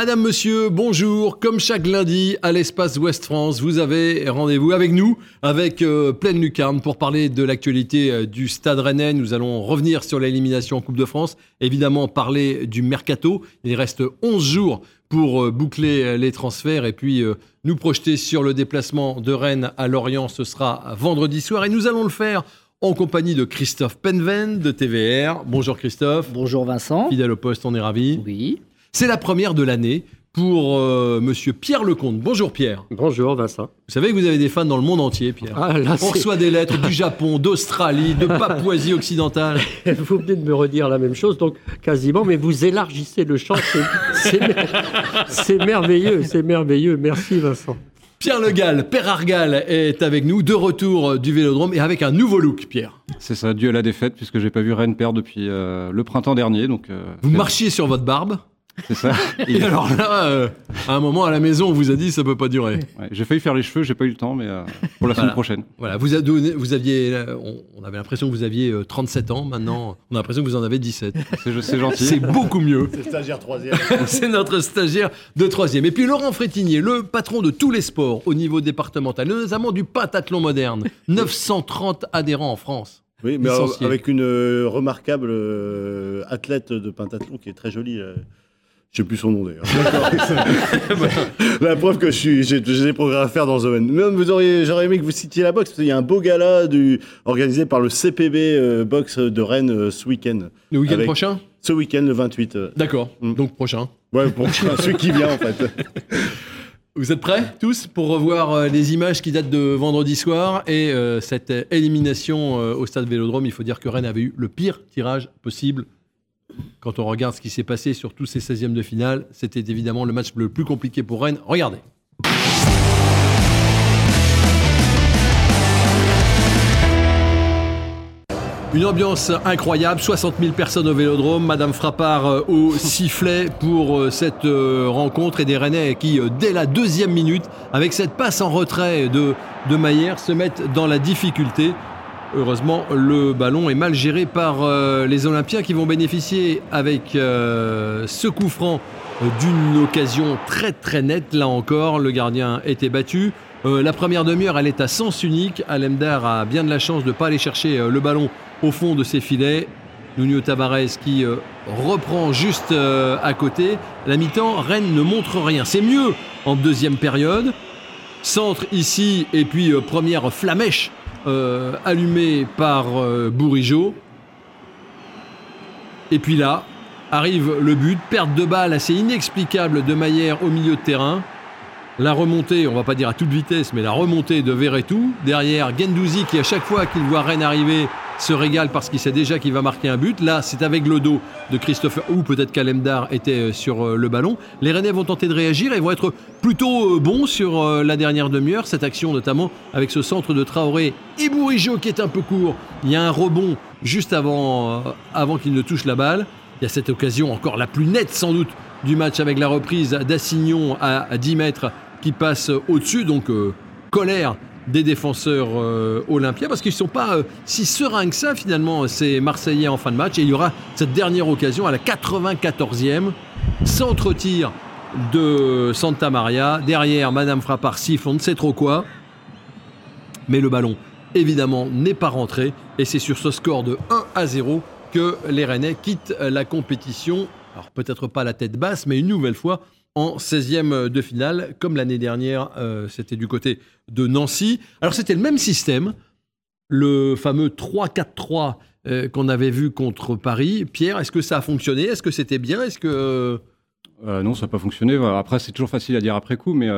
Madame, monsieur, bonjour. Comme chaque lundi à l'espace Ouest France, vous avez rendez-vous avec nous, avec euh, Pleine Lucarne, pour parler de l'actualité euh, du Stade Rennais. Nous allons revenir sur l'élimination en Coupe de France, évidemment parler du mercato. Il reste 11 jours pour euh, boucler les transferts et puis nous projeter sur le déplacement de Rennes à Lorient. Ce sera vendredi soir et nous allons le faire en compagnie de Christophe Penven de TVR. Bonjour Christophe. Bonjour Vincent. Fidèle au poste, on est ravis. Oui. C'est la première de l'année pour euh, monsieur Pierre Lecomte. Bonjour Pierre. Bonjour Vincent. Vous savez que vous avez des fans dans le monde entier, Pierre. Ah, là, On reçoit des lettres du Japon, d'Australie, de Papouasie occidentale. vous venez de me redire la même chose, donc quasiment, mais vous élargissez le champ. c'est- C'est mer- c'est merveilleux, c'est merveilleux. Merci Vincent. Pierre Le Gall, Père Argal est avec nous, de retour du Vélodrome et avec un nouveau look, Pierre. C'est ça, dû à la défaite, puisque j'ai pas vu Rennes perdre depuis euh, le printemps dernier. Donc, euh, Vous marchiez sur votre barbe. C'est ça. Et alors là, euh, à un moment à la maison, on vous a dit ça peut pas durer. Ouais, j'ai failli faire les cheveux, j'ai pas eu le temps, mais euh, pour la Voilà. semaine prochaine. Voilà, vous, a donné- vous aviez, euh, on, on avait l'impression que vous aviez euh, 37 ans. Maintenant, on a l'impression que vous en avez 17. C'est c'est gentil. C'est beaucoup mieux. C'est stagiaire troisième. C'est notre stagiaire de troisième. Et puis Laurent Frétinier, le patron de tous les sports au niveau départemental, notamment du pentathlon moderne. 930 adhérents en France. Oui, mais alors, avec une remarquable euh, athlète de pentathlon qui est très jolie. Je sais plus son nom d'ailleurs. la preuve que je suis, j'ai, j'ai des progrès à faire dans ce domaine. Même vous auriez, j'aurais aimé que vous citiez la boxe parce qu'il y a un beau gala du, organisé par le CPB euh, boxe de Rennes euh, ce week-end. Le week-end Avec- prochain? Ce week-end, le 28. euh. D'accord, Mm. donc prochain. Ouais, pour celui qui vient en fait. Vous êtes prêts tous pour revoir euh, les images qui datent de vendredi soir et euh, cette euh, élimination euh, au stade Vélodrome? Il faut dire que Rennes avait eu le pire tirage possible. Quand on regarde ce qui s'est passé sur tous ces 16e de finale, c'était évidemment le match le plus compliqué pour Rennes. Regardez. Une ambiance incroyable, 60 000 personnes au Vélodrome, Madame Frappard euh, au sifflet pour euh, cette euh, rencontre et des Rennais qui, dès la deuxième minute, avec cette passe en retrait de, de Maillère, se mettent dans la difficulté. Heureusement, le ballon est mal géré par euh, les Olympiens qui vont bénéficier avec euh, ce coup franc d'une occasion très très nette. Là encore, le gardien était battu. Euh, la première demi-heure, elle est à sens unique. Alemdar a bien de la chance de ne pas aller chercher le ballon au fond de ses filets. Nuno Tavares qui reprend juste à côté. La mi-temps, Rennes ne montre rien. C'est mieux en deuxième période. Centre ici et puis première flamèche euh, allumée par euh. Et puis là, arrive le but, perte de balle assez inexplicable de Maillère au milieu de terrain. La remontée, on va pas dire à toute vitesse, mais la remontée de Verretou. Derrière, Gendouzi qui, à chaque fois qu'il voit Rennes arriver, se régale parce qu'il sait déjà qu'il va marquer un but. Là, c'est avec le dos de Christopher, ou peut-être qu'Alemdar était euh, sur euh, le ballon. Les Rennais vont tenter de réagir et vont être plutôt euh, bons sur la dernière demi-heure. Cette action, notamment avec ce centre de Traoré et Bourigeau qui est un peu court. Il y a un rebond juste avant, avant qu'il ne touche la balle. Il y a cette occasion encore la plus nette sans doute du match avec la reprise d'Assignon à, à 10 mètres qui passe au-dessus. Donc colère des défenseurs euh, olympiens parce qu'ils ne sont pas euh, si sereins que ça finalement ces Marseillais en fin de match. Et il y aura cette dernière occasion à la 94e. Centre-tir de Santa Maria. Derrière, Madame Frappard siffle, on ne sait trop quoi. Mais le ballon, évidemment, n'est pas rentré. Et c'est sur ce score de 1 à 0 que les Rennais quittent la compétition. Alors peut-être pas la tête basse, mais une nouvelle fois en 16e de finale, comme l'année dernière, euh, c'était du côté de Nancy. Alors c'était le même système, le fameux 3-4-3 euh, qu'on avait vu contre Paris. Pierre, est-ce que ça a fonctionné? Est-ce que c'était bien? Est-ce que Euh, non, ça n'a pas fonctionné. Après, c'est toujours facile à dire après coup, mais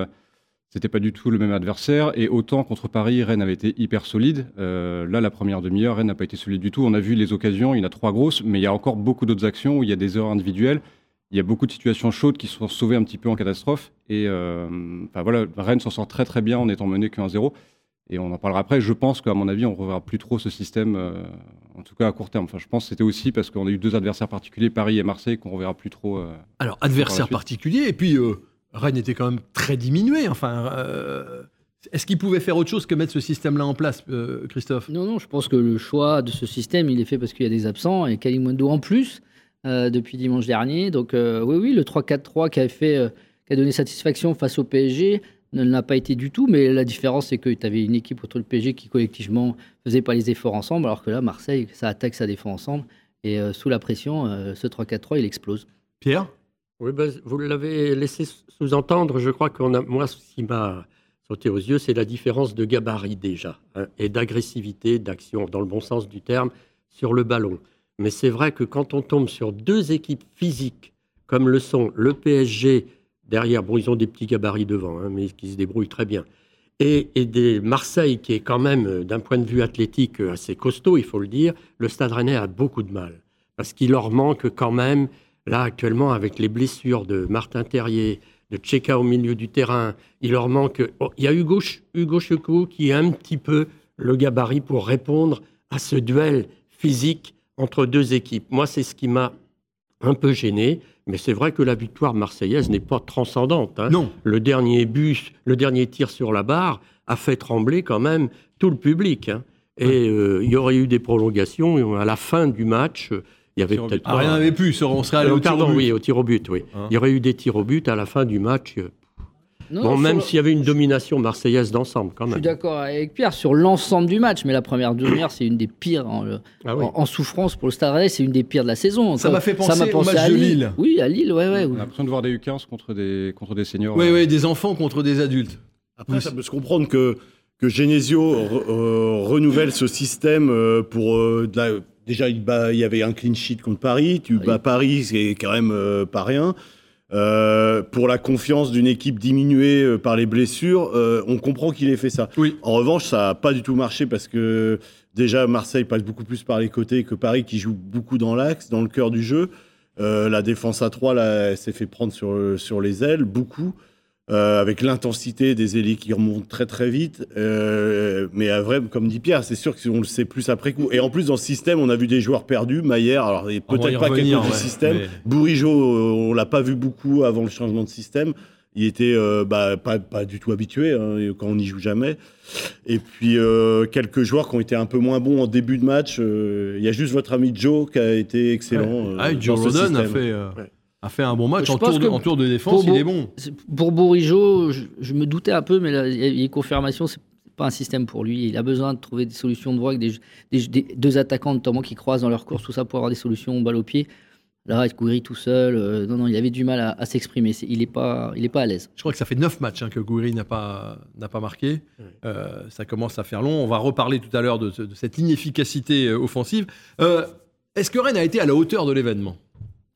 c'était pas du tout le même adversaire. Et autant contre Paris, Rennes avait été hyper solide. Là, la première demi-heure, Rennes n'a pas été solide du tout. On a vu les occasions, il y en a trois grosses, mais il y a encore beaucoup d'autres actions où il y a des erreurs individuelles. Il y a beaucoup de situations chaudes qui sont sauvées un petit peu en catastrophe. Et euh, enfin, voilà, Rennes s'en sort très très bien en étant mené que 1-0. Et on en parlera après. Je pense qu'à mon avis, on ne reverra plus trop ce système, euh, en tout cas à court terme. Enfin, je pense que c'était aussi parce qu'on a eu deux adversaires particuliers, Paris et Marseille, qu'on ne reverra plus trop. euh, Alors, Par adversaire la suite. particulier, et puis euh, Rennes était quand même très diminué. Enfin, euh, est-ce qu'il pouvait faire autre chose que mettre ce système-là en place, euh, Christophe? Non, non, je pense que le choix de ce système, il est fait parce qu'il y a des absents et Kalimundo en plus euh, depuis dimanche dernier. Donc euh, oui, oui, le 3-4-3 qui fait, euh, qui a donné satisfaction face au PSG ne l'a pas été du tout. Mais la différence, c'est que tu avais une équipe contre le PSG qui collectivement faisait pas les efforts ensemble, alors que là, Marseille, ça attaque, ça défend ensemble. Et euh, sous la pression, euh, ce 3-4-3, il explose. Pierre? Oui, ben, vous l'avez laissé sous-entendre. Je crois qu'on a, moi, ce qui m'a sauté aux yeux, c'est la différence de gabarit déjà, hein, et d'agressivité, d'action, dans le bon sens du terme, sur le ballon. Mais c'est vrai que quand on tombe sur deux équipes physiques, comme le sont le PSG, derrière, bon, ils ont des petits gabarits devant, hein, mais qui se débrouillent très bien, et, des Marseille, qui est quand même, euh, d'un point de vue athlétique, euh, assez costaud, il faut le dire, le Stade Rennais a beaucoup de mal. Parce qu'il leur manque quand même, là, actuellement, avec les blessures de Martin Terrier, de Tcheka au milieu du terrain, il leur manque. oh, il y a Hugo, Hugo qui a un petit peu le gabarit pour répondre à ce duel physique entre deux équipes. Moi, c'est ce qui m'a un peu gêné, mais c'est vrai que la victoire marseillaise n'est pas transcendante. hein. Non. Le dernier but, le dernier tir sur la barre a fait trembler quand même tout le public. hein. Et euh, il y aurait eu des prolongations. À la fin du match, euh, il y avait peut-être Ah, rien n'avait pu, on serait allé Euh, au tir au but. oui, au tir au but, oui. Hein. Il y aurait eu des tirs au but à la fin du match. Non, bon, sur même le- s'il y avait une domination marseillaise d'ensemble, quand Je suis même. d'accord avec Pierre sur l'ensemble du match, mais la première demi-heure, c'est une des pires en, Ah oui. en- en souffrance pour le Stade Rennais, c'est une des pires de la saison. Ça m'a fait penser au pensé match à de Lille. Oui, à Lille, ouais, ouais. On a l'impression de voir des U15 contre des, contre des seniors. Oui, euh, oui, des enfants contre des adultes. Après, Oui, ça peut se comprendre que, que Genesio re- euh, renouvelle ce système euh, pour. euh, de la- déjà, il, bat- il y avait un clean sheet contre Paris. Tu Oui. bats Paris, c'est quand même euh, pas rien. Euh, pour la confiance d'une équipe diminuée euh, par les blessures, euh, on comprend qu'il ait fait ça. Oui. En revanche, ça n'a pas du tout marché parce que déjà, Marseille passe beaucoup plus par les côtés que Paris qui joue beaucoup dans l'axe, dans le cœur du jeu. La défense à 3, là, elle s'est fait prendre sur, sur les ailes, beaucoup. Euh, avec l'intensité des ailiers qui remontent très très vite. Euh, mais à vrai, comme dit Pierre, c'est sûr qu'on le sait plus après coup. Et en plus, dans ce système, on a vu des joueurs perdus. Maillère, alors peut-être pas quelque revenir, chose du ouais, système. mais- Bourigeau, euh, on l'a pas vu beaucoup avant le changement de système. Il était euh, bah, pas, pas du tout habitué hein, quand on n'y joue jamais. Et puis euh, quelques joueurs qui ont été un peu moins bons en début de match. Euh, Il y a juste votre ami Joe qui a été excellent. euh, Ah, Joe dans ce Rodon a fait, euh, Ouais. A fait un bon match. En tour, de, que en tour de défense, il est bon. Pour Bourigeau, je, je me doutais un peu, mais là, il y a- il y a une confirmation, c'est pas un système pour lui. Il a besoin de trouver des solutions de voie avec des, des- des- deux attaquants notamment qui croisent dans leur course, tout ça pour avoir des solutions balle au pied. Là, Gouiri tout seul, euh, non, non, il avait du mal à, à s'exprimer. Il n'est pas, il est pas à l'aise. Je crois que ça fait 9 matchs hein, que Gouiri n'a pas, n'a pas marqué. Euh, ça commence à faire long. On va reparler tout à l'heure de, ce- de cette inefficacité euh, offensive. Euh, Est-ce que Rennes a été à la hauteur de l'événement?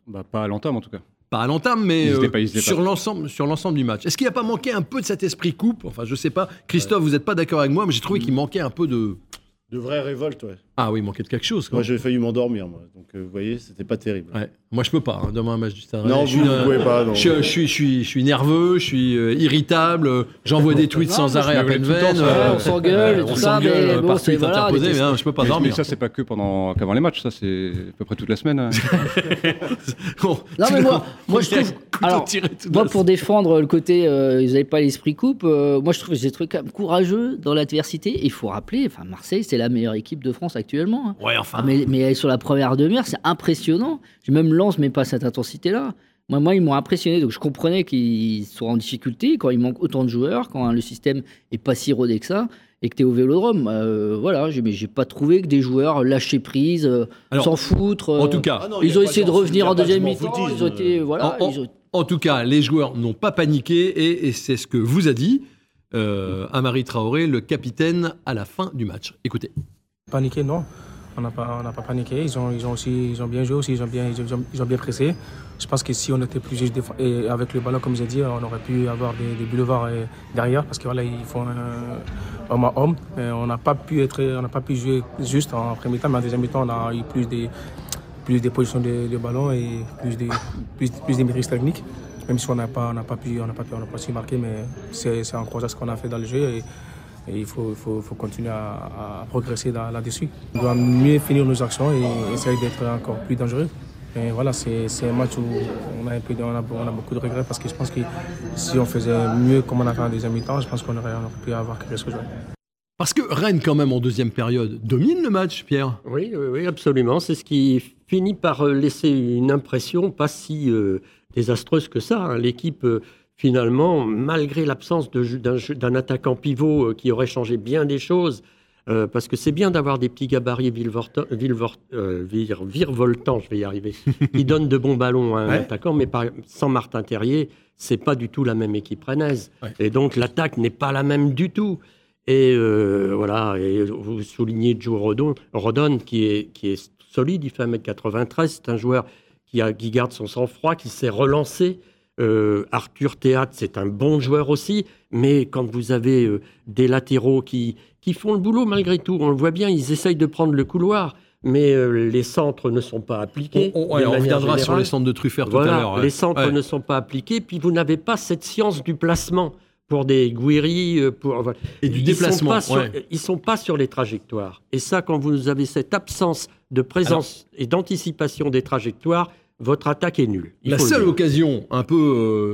Bah, pas à l'entame en tout cas. Pas à l'entame, mais euh, pas- sur l'ensemble sur l'ensemble du match. Est-ce qu'il n'y a pas manqué un peu de cet esprit coupe? Enfin, je sais pas. Christophe, vous n'êtes pas d'accord avec moi, mais j'ai trouvé qu'il manquait un peu de. De vraies révoltes, ouais. Ah oui, il manquait de quelque chose. Quoi. Moi, j'ai failli m'endormir, moi. Donc, euh, vous voyez, c'était pas terrible. Ouais. Moi, je peux pas. hein, demain, un match du Stade. Non, je vous, suis, vous euh, pouvez pas. non. Je, je suis, je, suis, je suis nerveux, je suis euh, irritable, euh, j'envoie des tweets Non, sans mais arrêt à m'appelle pleine tout le temps, veine. ça. euh, Ouais, on s'engueule et on tout ça, s'engueule, mais euh, bon, par c'est- tweet voilà, interposé, des- mais hein, je peux pas mais, dormir. mais ça, c'est pas que pendant qu'avant les matchs, ça c'est à peu près toute la semaine. hein. Bon, Non, mais moi, moi je trouve. Alors, moi, pour défendre le côté, euh, ils n'avaient pas l'esprit coupe, euh, moi, je trouve que j'ai trouvé quand même courageux dans l'adversité. Et il faut rappeler, enfin, Marseille, c'est la meilleure équipe de France actuellement. hein. Ouais, enfin. Ah, mais, mais sur la première demi-heure, c'est impressionnant. Je même lance, mais pas cette intensité-là. Moi, moi, ils m'ont impressionné, donc je comprenais qu'ils soient en difficulté quand il manque autant de joueurs, quand hein, le système est pas si rodé que ça, et que tu es au vélodrome. Euh, voilà, mais j'ai pas trouvé que des joueurs lâchaient prise, euh, s'en foutre. En euh, tout cas, Ah non, ils a ont essayé de revenir en deuxième mi-temps. Ils ont été, voilà, En- en- ils ont- En tout cas, les joueurs n'ont pas paniqué et, et c'est ce que vous a dit euh, Amari Traoré, le capitaine, à la fin du match. Écoutez. Paniqué, non. On n'a pas, on n'a pas paniqué. Ils ont, ils ont aussi, ils ont bien joué aussi. Ils ont bien, ils ont, ils ont bien pressé. Je pense que si on était plus juste et avec le ballon, comme j'ai dit, on aurait pu avoir des, des boulevards euh, derrière parce que voilà, ils font un homme à homme. On n'a pas pu être, on n'a pas pu jouer juste en premier temps, mais en deuxième temps, on a eu plus des, plus des positions de, ballon et plus des, plus, des maîtrises techniques. Même si on n'a pas, on n'a pas pu, on n'a pas pu, on n'a pas su marquer, mais c'est, c'est encourageant ce qu'on a fait dans le jeu. Et il faut, faut, faut continuer à, à progresser là- là-dessus. On doit mieux finir nos actions et essayer d'être encore plus dangereux. Et voilà, c'est c'est un match où on a, un peu, on, a, on a beaucoup de regrets parce que je pense que si on faisait mieux comme on a fait en deuxième mi-temps, je pense qu'on aurait, on aurait pu avoir quelque chose. Parce que Rennes, quand même, en deuxième période, domine le match, Pierre. Oui, oui, oui, absolument. C'est ce qui finit par laisser une impression pas si euh, désastreuse que ça. hein. L'équipe, euh, finalement, malgré l'absence d'un attaquant pivot euh, qui aurait changé bien des choses, euh, parce que c'est bien d'avoir des petits gabarits virevoltants, virevoltants, je vais y arriver, qui donnent de bons ballons à un Ouais. attaquant, mais par- sans Martin Terrier, c'est pas du tout la même équipe rennaise. Ouais. Et donc l'attaque n'est pas la même du tout. Et euh, voilà, et vous soulignez Joe Rodon, Rodon qui, est, qui est solide, il fait 1m93, c'est un joueur qui, a, qui garde son sang-froid, qui s'est relancé. Euh, Arthur Théâtre, c'est un bon joueur aussi, mais quand vous avez euh, des latéraux qui, qui font le boulot malgré tout, on le voit bien, ils essayent de prendre le couloir, mais euh, les centres ne sont pas appliqués. On, on- ouais, on reviendra sur les centres de Truffert tout Voilà, à l'heure. les centres Ouais. ne sont pas appliqués, puis vous n'avez pas cette science du placement pour des Guiri, pour voilà. Et du Ils déplacement. Sont sur, ouais. Ils sont pas sur les trajectoires. Et ça, quand vous avez cette absence de présence et d'anticipation des trajectoires, votre attaque est nulle. Il La seule occasion un peu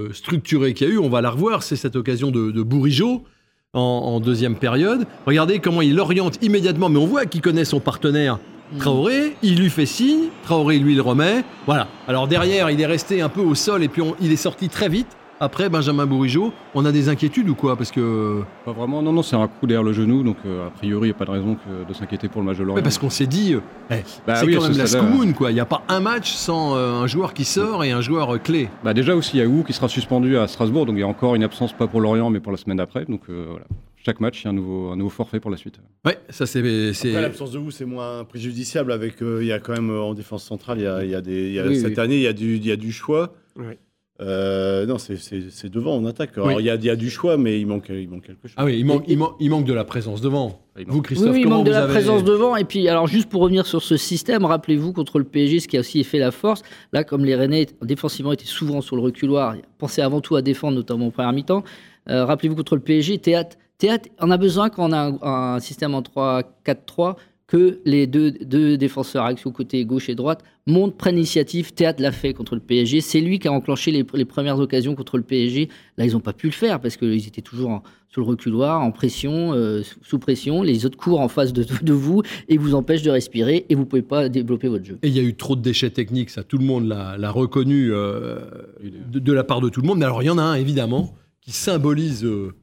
euh, structurée qu'il y a eu, on va la revoir, c'est cette occasion de, de Bourigeau en, en deuxième période. Regardez comment il oriente immédiatement, mais on voit qu'il connaît son partenaire Traoré, il lui fait signe, Traoré lui le remet. Voilà. Alors derrière, il est resté un peu au sol et puis on- il est sorti très vite. Après Benjamin Bourigeau, on a des inquiétudes ou quoi? Parce que Pas vraiment, non, non, c'est un coup derrière le genou, donc euh, a priori, il n'y a pas de raison que- de s'inquiéter pour le match de Lorient. Ouais, parce qu'on s'est dit, euh, eh, Bah c'est oui, quand même ce la stade-là. Scoumoun, quoi. Il n'y a pas un match sans euh, un joueur qui sort et un joueur euh, clé. Bah déjà aussi, il y a Wu qui sera suspendu à Strasbourg, donc il y a encore une absence, pas pour Lorient, mais pour la semaine d'après. Donc euh, voilà, chaque match, il y a un nouveau, un nouveau forfait pour la suite. Ouais, ça c'est. c'est- Après, l'absence de vous, c'est moins préjudiciable avec. euh, Il y a quand même euh, en défense centrale, il y a, il y a des. il y a- Oui, cette oui. année, il y a du, il y a du choix. Ouais. Euh, non, c'est- devant en attaque. Alors, Oui. il, y a, il y a du choix, mais il manque, il manque quelque chose. Ah oui, il manque, il, manque, il manque de la présence devant. Manque. Vous, Christophe, oui, oui, il manque de la avez- présence devant. Et puis, alors, juste pour revenir sur ce système, rappelez-vous contre le PSG, ce qui a aussi fait la force. Là, comme les Rennais, défensivement, étaient souvent sur le reculoir, pensaient avant tout à défendre, notamment en première mi-temps. Euh, rappelez-vous contre le PSG, Théâtre, Théâtre, on a besoin, quand on a un, un système en 3-4-3, que les deux, deux défenseurs axiaux côté gauche et droite montent, prennent l'initiative. Théâtre l'a fait contre le PSG. C'est lui qui a enclenché les, premières occasions contre le PSG. Là, ils n'ont pas pu le faire parce qu'ils étaient toujours en- sur le reculoir, en pression, euh, sous- pression. Les autres courent en face de, vous et vous empêchent de respirer et vous ne pouvez pas développer votre jeu. Et il y a eu trop de déchets techniques, ça tout le monde l'a reconnu euh, de, la part de tout le monde. Mais alors il y en a un évidemment qui symbolise euh,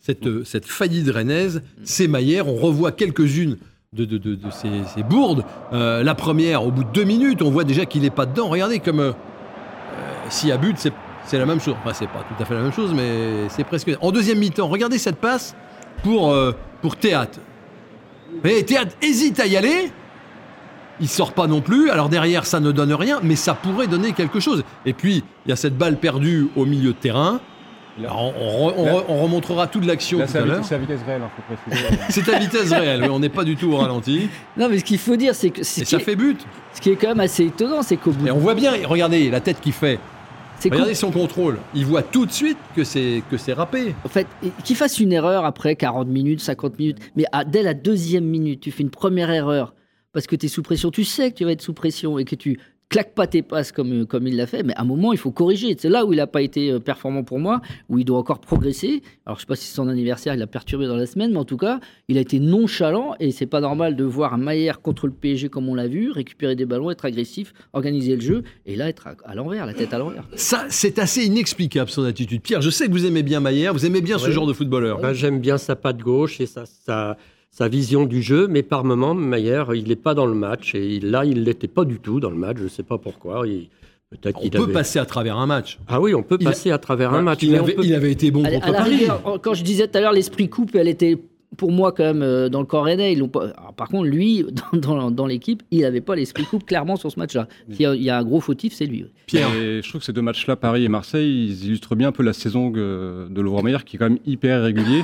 cette, cette faillite rennaise, c'est Maillère. On revoit quelques-unes de, ces, bourdes. Euh, la première, au bout de deux minutes, on voit déjà qu'il n'est pas dedans. Regardez comme euh, euh, s'il y a but, c'est la même chose. Enfin, c'est pas tout à fait la même chose, mais c'est presque. En deuxième mi-temps, regardez cette passe pour, euh, pour Théâtre. Et Théâtre hésite à y aller. Il sort pas non plus. Alors derrière, ça ne donne rien, mais ça pourrait donner quelque chose. Et puis, il y a cette balle perdue au milieu de terrain. Alors, on, on re- on re- on remontrera toute l'action Là, tout c'est à l'heure. c'est à vitesse réelle, il faut préciser. C'est à vitesse réelle, oui, on n'est pas du tout au ralenti. Non, mais ce qu'il faut dire, c'est que ce Et ça est, fait but. ce qui est quand même assez étonnant, c'est qu'au bout Et on voit bien, regardez la tête qu'il fait. Regardez son contrôle. Il voit tout de suite que c'est que c'est râpé. En fait, qu'il fasse une erreur après 40 minutes, 50 minutes, mais à- dès la deuxième minute, tu fais une première erreur parce que tu es sous pression, tu sais que tu vas être sous pression et que tu claques pas tes passes comme, euh, comme il l'a fait, mais à un moment, il faut corriger. C'est là où il n'a pas été euh, performant pour moi, où il doit encore progresser. Alors, je sais pas si c'est son anniversaire, il l'a perturbé dans la semaine, mais en tout cas, il a été nonchalant et c'est pas normal de voir un Maillère contre le PSG comme on l'a vu, récupérer des ballons, être agressif, organiser le jeu et là être à, à l'envers, la tête à l'envers. Ça, c'est assez inexplicable son attitude. Pierre, je sais que vous aimez bien Maillère, vous aimez bien ce genre de footballeur. Ben, J'aime bien sa patte gauche et sa, sa, sa vision du jeu, mais par moments, Maillère, il n'est pas dans le match. Et là, il l'était pas du tout dans le match. Je ne sais pas pourquoi. Il- Peut-être On qu'il peut avait... passer à travers un match. Ah oui, on peut Il a- passer à travers un match. il, avait, peut- il avait été bon À, contre à la Paris. rigueur, quand je disais tout à l'heure, l'esprit coupe, elle était pour moi quand même euh, dans le corps rennais. Ils l'ont pas... Alors, par contre, lui, dans, dans- dans l'équipe, il n'avait pas l'esprit coupe clairement sur ce match-là. S'il y a- il y a un gros fautif, c'est lui. Pierre, Et je trouve que ces deux matchs-là, Paris et Marseille, ils illustrent bien un peu la saison de Lovre-Meyer, qui est quand même hyper irrégulier.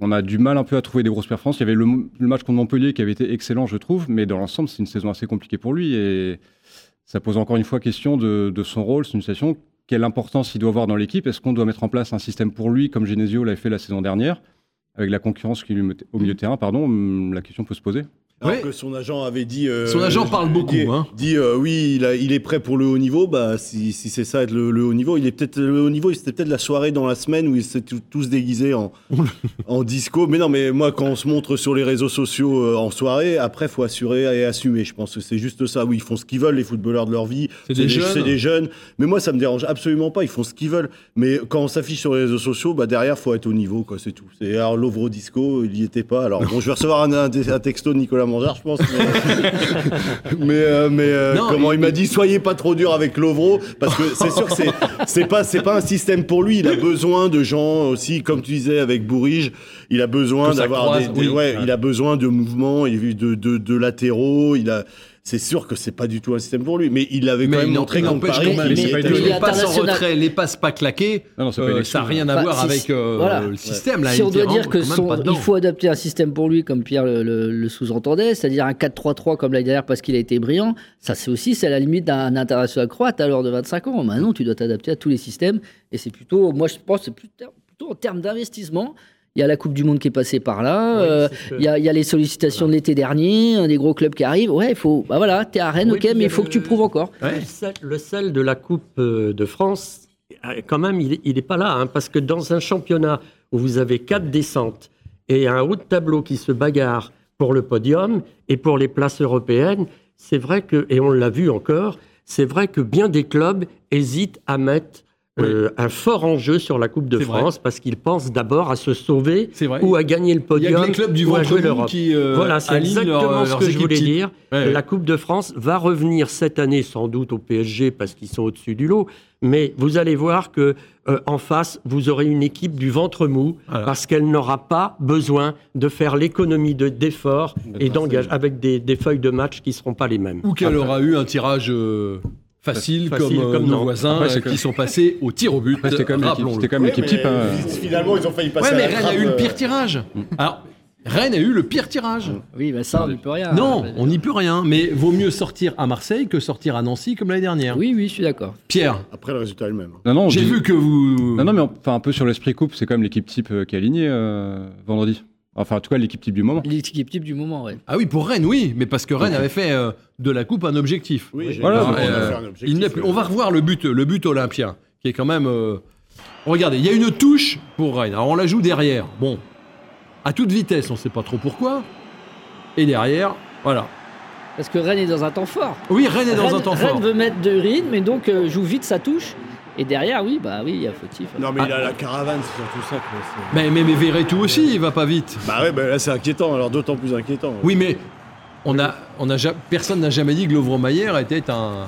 On a du mal un peu à trouver des grosses performances. Il y avait le, match contre Montpellier qui avait été excellent, je trouve, mais dans l'ensemble, c'est une saison assez compliquée pour lui. Et ça pose encore une fois question de, son rôle. C'est une situation. Quelle importance il doit avoir dans l'équipe? Est-ce qu'on doit mettre en place un système pour lui, comme Genesio l'avait fait la saison dernière, avec la concurrence qui lui au milieu de terrain? Pardon, la question peut se poser. Alors Ouais. que son agent avait dit. euh, Son agent parle beaucoup, Dit, hein. dit, euh, oui, il, a- il est prêt pour le haut niveau. Bah, si, si c'est ça être le, le haut niveau, il est peut-être le haut niveau. C'était peut-être la soirée dans la semaine où ils s'étaient tous- tous déguisés en, en disco. Mais non, mais moi, quand on se montre sur les réseaux sociaux euh, en soirée, après, faut assurer et assumer. Je pense que c'est juste ça. Oui, ils font ce qu'ils veulent, les footballeurs de leur vie. C'est des jeunes. Des jeunes. Mais moi, ça me dérange absolument pas. Ils font ce qu'ils veulent. Mais quand on s'affiche sur les réseaux sociaux, bah, derrière, faut être au niveau. C'est tout. C'est alors Lovro Disco, il y était pas. Alors bon, je vais recevoir un, un- un texto de Nicolas Je pense. Mais, mais, euh, mais, euh, Non, comment il- il, m'a dit, soyez pas trop dur avec Lovro, parce que c'est sûr que c'est c'est pas c'est pas un système pour lui. Il a besoin de gens aussi, comme tu disais avec Bourige, il a besoin d'avoir des, des- oui. ouais, Ouais. il a besoin de mouvements, de, de, de latéraux. Il a c'est sûr que c'est pas du tout un système pour lui, mais il avait quand Mais même montré contre Paris. les passes en retrait, les passes pas claquées, Non, non, euh, ça n'a rien à voir si- avec euh, voilà. le système. Là, si il on doit dire que il faut adapter un système pour lui, comme Pierre le, le- le sous-entendait, c'est-à-dire un 4-3-3 comme l'année dernière parce qu'il a été brillant, ça c'est aussi c'est à la limite d'un international croate à l'heure de 25 ans. Maintenant, tu dois t'adapter à tous les systèmes et c'est plutôt, moi je pense, c'est plutôt en termes d'investissement. Il y a la Coupe du Monde qui est passée par là. Oui, euh, il y, a, il y a les sollicitations de l'été dernier, un des gros clubs qui arrivent. Ouais, il faut. Bah voilà, t'es à Rennes, Oui, ok, il mais il faut le- que tu prouves encore. Ouais. Le, sel, le sel de la Coupe euh, de France, euh, quand même, il n'est pas là. hein, parce que dans un championnat où vous avez quatre descentes et un haut de tableau qui se bagarre pour le podium et pour les places européennes, c'est vrai que, et on l'a vu encore, c'est vrai que bien des clubs hésitent à mettre euh, un fort enjeu sur la Coupe de vrai. France parce qu'ils pensent d'abord à se sauver ou à gagner le Il y a podium que les clubs du ventre l'Europe. qui euh, Voilà, c'est exactement leur- ce que je voulais dire. Ouais. La Coupe de France va revenir cette année sans doute au PSG parce qu'ils sont au-dessus du lot. Mais vous allez voir que euh, en face, vous aurez une équipe du ventre mou Voilà. parce qu'elle n'aura pas besoin de faire l'économie de- d'efforts et d'engagement avec des, des feuilles de match qui ne seront pas les mêmes. Ou qu'elle aura eu un tirage euh, facile, Facile comme, euh, comme nos voisins Après, euh, qui sont passés au tir au but. C'était quand même l'équipe- type. hein. Finalement, ils ont failli passer Ouais, à mais la Rennes a eu le euh, pire tirage. Alors, Rennes a eu le pire tirage. Oui, bah ça, on n'y peut rien. Non, on n'y peut rien. Mais vaut mieux sortir à Marseille que sortir à Nancy comme l'année dernière. Oui, oui, je suis d'accord. Pierre, Après, le résultat est le même. Non, non, on j'ai dit- vu que vous. Non, non, mais enfin, un peu sur l'esprit coupe, c'est quand même l'équipe type qui est alignée euh, vendredi. Enfin, en tout cas, l'équipe type du moment. L'équipe type du moment, ouais. Ah oui, pour Rennes, oui, mais parce que Rennes avait fait euh, de la coupe un objectif. Oui, j'ai- Voilà, on euh, fait un objectif, Il n'est plus- ouais. on va revoir le but, le but olympien, qui est quand même. euh, Regardez, il y a une touche pour Rennes. Alors on la joue derrière. Bon, à toute vitesse, on ne sait pas trop pourquoi. Et derrière, voilà. Parce que Rennes est dans un temps fort. Oui, Rennes est dans Rennes, un temps Rennes fort. veut mettre de rythme, et donc euh, joue vite sa touche. Et derrière, oui, bah oui, il y a fautif. Non, mais il a la caravane, c'est surtout ça. que Mais, mais, mais Verretou aussi, il va pas vite. Bah ouais, bah là, c'est inquiétant, alors d'autant plus inquiétant. Oui, mais on a, on a ja- personne n'a jamais dit que Lovro Mayer était un,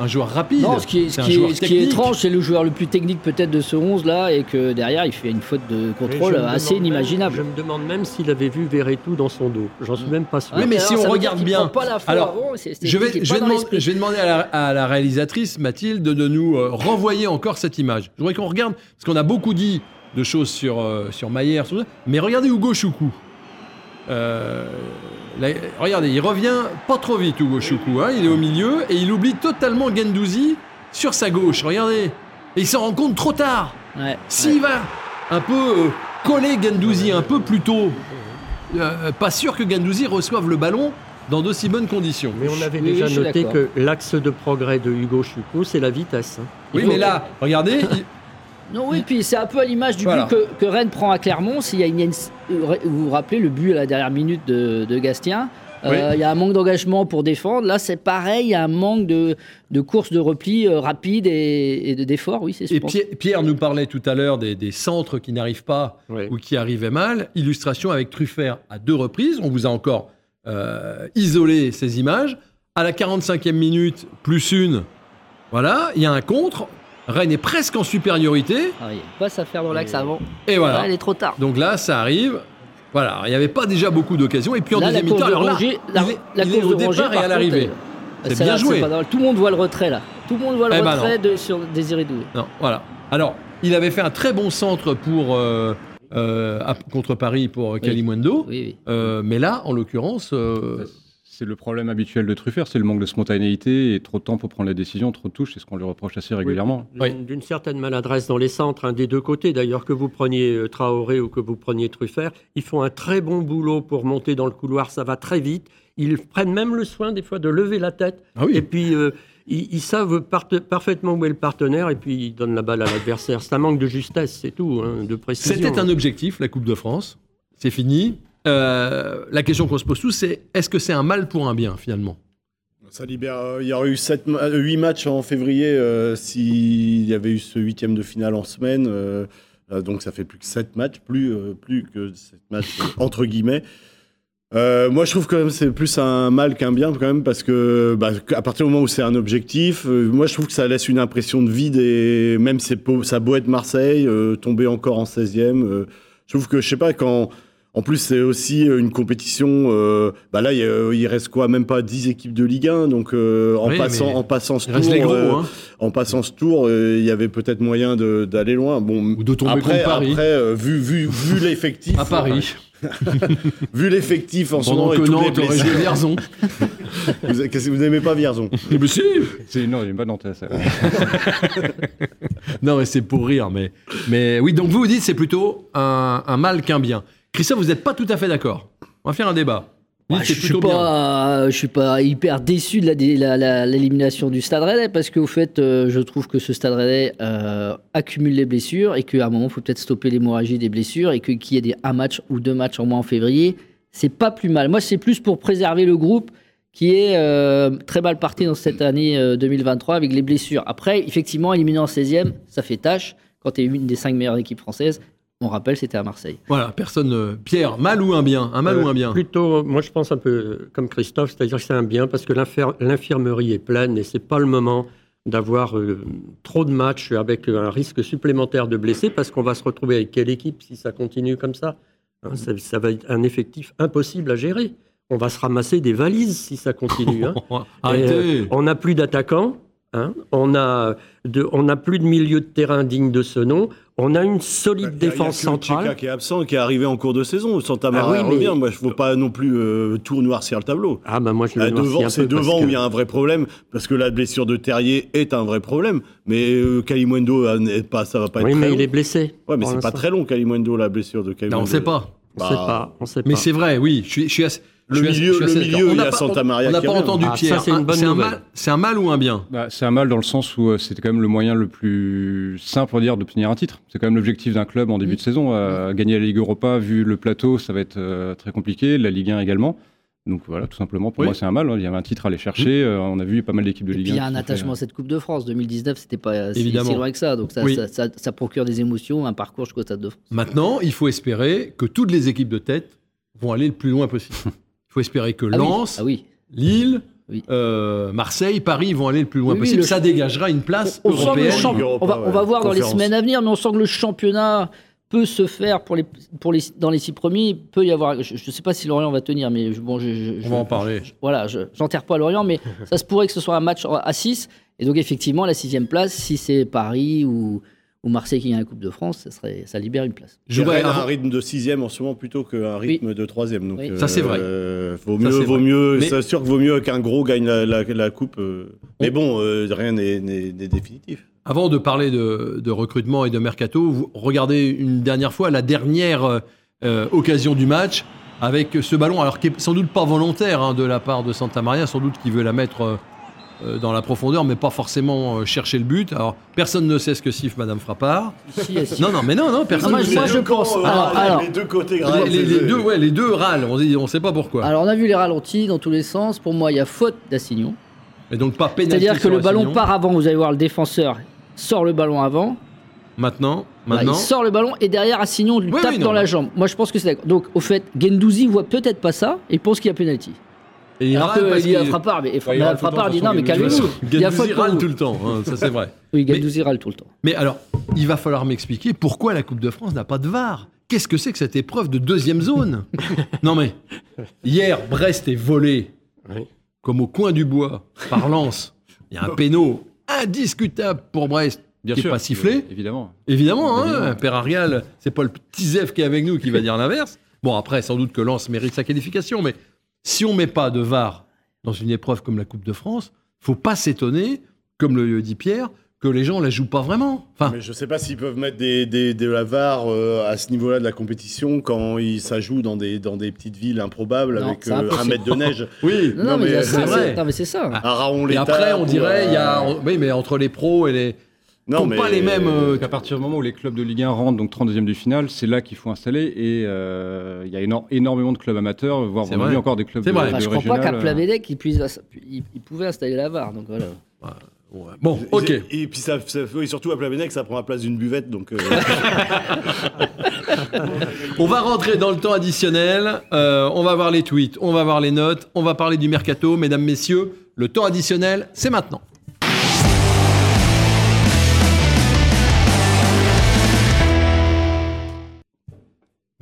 un joueur rapide. Non, ce qui est, ce C'est un qui joueur est, ce qui est technique. étrange, c'est le joueur le plus technique peut-être de ce 11 là, et que derrière il fait une faute de contrôle assez même- inimaginable. je me demande même s'il avait vu Verretou dans son dos. J'en suis même pas sûr. Oui, mais alors, si on regarde bien- Pas la Alors, avant, Je vais, je, demander, l'esprit. je vais demander à la, à la réalisatrice Mathilde de nous euh, renvoyer encore cette image. Je voudrais qu'on regarde, parce qu'on a beaucoup dit de choses sur, euh, sur Maillère, mais regardez Hugo Choukou. Euh, là, regardez, il revient pas trop vite, Hugo Choukou. hein, il est au milieu et il oublie totalement Gendouzi sur sa gauche. Regardez. Et il s'en rend compte trop tard. S'il ouais. va un peu euh, coller Gendouzi un peu plus tôt, euh, pas sûr que Gendouzi reçoive le ballon dans d'aussi bonnes conditions. Mais on avait Oui, déjà noté que l'axe de progrès de Hugo Choukou, c'est la vitesse. hein. Oui, mais là, regardez, Non, oui, puis c'est un peu à l'image du Voilà. but que, que Rennes prend à Clermont. S'il y a une, vous vous rappelez le but à la dernière minute de, de Gastien Euh, Oui. Il y a un manque d'engagement pour défendre. Là, c'est pareil, il y a un manque de, de course de repli euh, rapide et, et de- d'effort. Oui, c'est et. Pierre, Pierre nous parlait tout à l'heure des, des centres qui n'arrivent pas ou qui arrivaient mal. Illustration avec Truffert à deux reprises. On vous a encore euh, isolé ces images. À la 45e minute, plus une. Voilà, il y a un contre. Rennes est presque en supériorité. Ah, il y a une passe à faire dans l'axe avant. Et voilà. Ah, elle est trop tard. Donc là, ça arrive. Voilà, il n'y avait pas déjà beaucoup d'occasions. Et puis en Là, deuxième mi-temps, de alors là, Rongier, la, il est, la il est au départ et à l'arrivée. C'est bien joué. Tout le monde voit le retrait là. Tout le monde voit le Eh ben retrait de, sur Désiré Doué. Non, voilà. Alors, il avait fait un très bon centre pour euh, euh, contre Paris pour Kalimundo. Oui, oui. Euh, mais là, en l'occurrence, euh, c'est le problème habituel de Truffert, c'est le manque de spontanéité et trop de temps pour prendre la décision, trop de touches, c'est ce qu'on lui reproche assez régulièrement. D'une Oui. d'une certaine maladresse dans les centres, hein, des deux côtés d'ailleurs, que vous preniez euh, Traoré ou que vous preniez Truffert, ils font un très bon boulot pour monter dans le couloir, ça va très vite. Ils prennent même le soin des fois de lever la tête Ah oui. et puis euh, ils, ils savent parfaitement où est le partenaire et puis ils donnent la balle à l'adversaire. C'est un manque de justesse, c'est tout, hein, de précision. C'était un objectif, la Coupe de France. C'est fini. Euh, la question qu'on se pose tous, c'est est-ce que c'est un mal pour un bien, finalement? Ça libère. euh, Il y aurait eu 8 matchs en février euh, s'il y avait eu ce huitième de finale en semaine. euh, euh, donc ça fait plus que 7 matchs, plus, euh, plus que 7 matchs euh, entre guillemets. Euh, moi, je trouve quand même c'est plus un mal qu'un bien quand même parce que bah, à partir du moment où c'est un objectif, euh, moi je trouve que ça laisse une impression de vide et même ça beau être Marseille, euh, tomber encore en 16e, euh, je trouve que je sais pas quand en plus, c'est aussi une compétition. euh, bah là, il, y a- il reste quoi Même pas 10 équipes de Ligue 1. Donc, euh, en, Oui, passant, mais en passant ce tour, gros, euh, hein. en passant ce tour, euh, il y avait peut-être moyen d'aller loin. Bon, Ou de tomber après, Paris. après euh, vu, vu, vu l'effectif, À Paris. vu l'effectif en ce moment et que Nantes aurait blessés, joué Vierzon. vous, n'aimez pas Vierzon? Mais si C'est non, il pas Nantais, ça. Non, mais c'est pour rire. Mais, mais oui, donc vous vous dites c'est plutôt un, un mal qu'un bien. Christophe, vous n'êtes pas tout à fait d'accord. On va faire un débat. Dites je suis pas, je suis pas hyper déçu de la dé- la- la- l'élimination du Stade Rennais parce qu'au fait, euh, je trouve que ce Stade Rennais euh, accumule les blessures et qu'à un moment, il faut peut-être stopper l'hémorragie des blessures et que- qu'il y ait des un match ou deux matchs en moins en février, c'est pas plus mal. Moi, c'est plus pour préserver le groupe qui est euh, très mal parti dans cette année euh, 2023 avec les blessures. Après, effectivement, éliminer en 16e, ça fait tâche quand tu es une des cinq meilleures équipes françaises. On rappelle, c'était à Marseille. Voilà, personne. euh, Pierre, mal ou un bien Un mal Euh, ou un bien Plutôt, moi je pense un peu euh, comme Christophe, c'est-à-dire que c'est un bien parce que l'infir- l'infirmerie est pleine et c'est pas le moment d'avoir euh, trop de matchs avec un risque supplémentaire de blessés parce qu'on va se retrouver avec quelle équipe si ça continue comme ça? Hein, ça, ça va être un effectif impossible à gérer. On va se ramasser des valises si ça continue. hein. Arrêtez. Et, euh, on n'a plus d'attaquants. Hein. On a de, on n'a plus de milieu de terrain digne de ce nom. On a une solide Il y a- il y a défense que centrale. Tcheka qui est absent, qui est arrivé en cours de saison. Santa Maria Ah oui, mais- revient. Moi, je ne veux pas non plus euh, tout noircir le tableau. Ah bah moi je le noircis devant, c'est devant que- où il y a un vrai problème, parce que la blessure de Terrier est un vrai problème. Mais euh, Kalimundo, euh, n'est pas, ça va pas Oui, être mais très il est blessé. Ouais, mais c'est pas très long, Kalimundo, la blessure de Kalimundo. Non, on ne sait pas. On Bah, sait pas. On sait Mais pas. c'est vrai, oui. Je suis, je suis assez- Le assez- milieu- le milieu, il y a Santa Maria On n'a qui pas entendu Ah, ça, Pierre. c'est une Un- bonne un nouvelle. mal- C'est un mal ou un bien Bah, c'est un mal dans le sens où euh, c'était quand même le moyen le plus simple, on va dire, d'obtenir un titre. C'est quand même l'objectif d'un club en début de saison. euh, Gagner la Ligue Europa, vu le plateau, ça va être euh, très compliqué. La Ligue 1 également. Donc voilà, tout simplement, pour Oui. moi, c'est un mal. hein. Il y avait un titre à aller chercher. euh, on a vu pas mal d'équipes de Ligue puis 1. il y a un attachement fait, à cette Coupe de France. 2019, c'était pas si, loin que ça. Donc ça, Oui. ça, ça- ça procure des émotions, un parcours jusqu'au Stade de France. Maintenant, il faut espérer que toutes les équipes de tête vont aller le plus loin possible. Il faut espérer que Ah oui. Lens, Ah oui. Lille, Oui. euh, Marseille, Paris vont aller le plus loin Oui, possible. le- Ça dégagera une place On, on européenne. champ- on, va, on va ouais, voir dans les semaines à venir, mais on sent que le championnat peut se faire pour les, pour les, dans les six premiers. Peut y avoir. Je ne sais pas si Lorient va tenir, mais je- bon, je, je- On je- va en parler. je- voilà, je j'enterre pas Lorient, mais ça se pourrait que ce soit un match à 6. Et donc, effectivement, la sixième place, si c'est Paris ou, ou Marseille qui gagne la Coupe de France, ça, serait, ça libère une place. Je voudrais- un rythme de sixième en ce moment plutôt qu'un rythme de troisième. Donc, Oui. Ça, c'est vrai. euh, vaut Ça, mieux, c'est vaut vrai. mieux. Mais- C'est sûr que vaut mieux qu'un gros gagne la, la- la coupe. euh. Mais bon, euh, rien n'est définitif. Avant de parler de, de recrutement et de mercato, vous regardez une dernière fois la dernière euh, euh, occasion du match avec ce ballon, alors qui est sans doute pas volontaire hein, de la part de Santa Maria, sans doute qu'il veut la mettre euh, euh, dans la profondeur, mais pas forcément euh, chercher le but. Alors personne ne sait ce que siffle Madame Frappard. Si, si. Non, non, mais non, non, personne moi, ne je- sait. moi, je pense- euh, alors, les deux côtés Les, grave. les- les deux, ouais, les deux râlent. On on sait pas pourquoi. Alors, on a vu les ralentis dans tous les sens. Pour moi, il y a faute d'Assignon. Et donc pas pénalty C'est-à-dire que le ballon Assignon. part avant. Vous allez voir le défenseur sort le ballon avant. Maintenant, Là, maintenant. il sort le ballon et derrière Assignon lui Oui, tape oui, dans non. la jambe. Moi je pense que c'est d'accord. Donc au fait, Gendouzi voit peut-être pas ça et pense qu'il y a penalty. Et il Alors râle parce que il y a Frappard, mais il Frappard dit non mais calmez-vous. Gendouzi râle tout le temps, hein, ça c'est vrai. Oui, Gendouzi râle tout le temps. Mais alors, il va falloir m'expliquer pourquoi la Coupe de France n'a pas de VAR. Qu'est-ce que c'est que cette épreuve de deuxième zone? Non mais, hier, Brest est volé Oui. comme au coin du bois par Lens. Il y a un péno indiscutable pour Brest, Bien qui sûr, n'est pas sifflé. Évidemment. Évidemment, hein, Évidemment. Père Arial, c'est pas le petit Zef qui est avec nous qui va dire l'inverse. Bon, après, sans doute que Lens mérite sa qualification, mais si on met pas de VAR dans une épreuve comme la Coupe de France, faut pas s'étonner, comme le dit Pierre, que les gens la jouent pas vraiment. Enfin, Mais je sais pas s'ils peuvent mettre des, des, de la VAR euh, à ce niveau-là de la compétition quand il, ça joue dans des, dans des petites villes improbables Non, avec euh, un mètre de neige. oui. Non, mais, mais c'est- vrai. non, mais c'est ça. À Raon Et après, on dirait, il y a, oui, mais entre les pros et les, Non, mais pas les mêmes, euh, Donc à partir du moment où les clubs de Ligue 1 rentrent, donc 32e du final, c'est là qu'il faut installer. Et euh, il y a éno- énormément de clubs amateurs, voire on a encore des clubs de, vrai. de Enfin, je crois pas qu'à Plavedec, il, puisse, il, il pouvait installer la VAR. Donc voilà. Ouais. Bon, ok. Et, et puis ça, ça oui, surtout à Plavenec, ça prend la place d'une buvette, donc. euh, On va rentrer dans le temps additionnel. Euh, on va voir les tweets, on va voir les notes, on va parler du mercato. Mesdames, messieurs, le temps additionnel, c'est maintenant.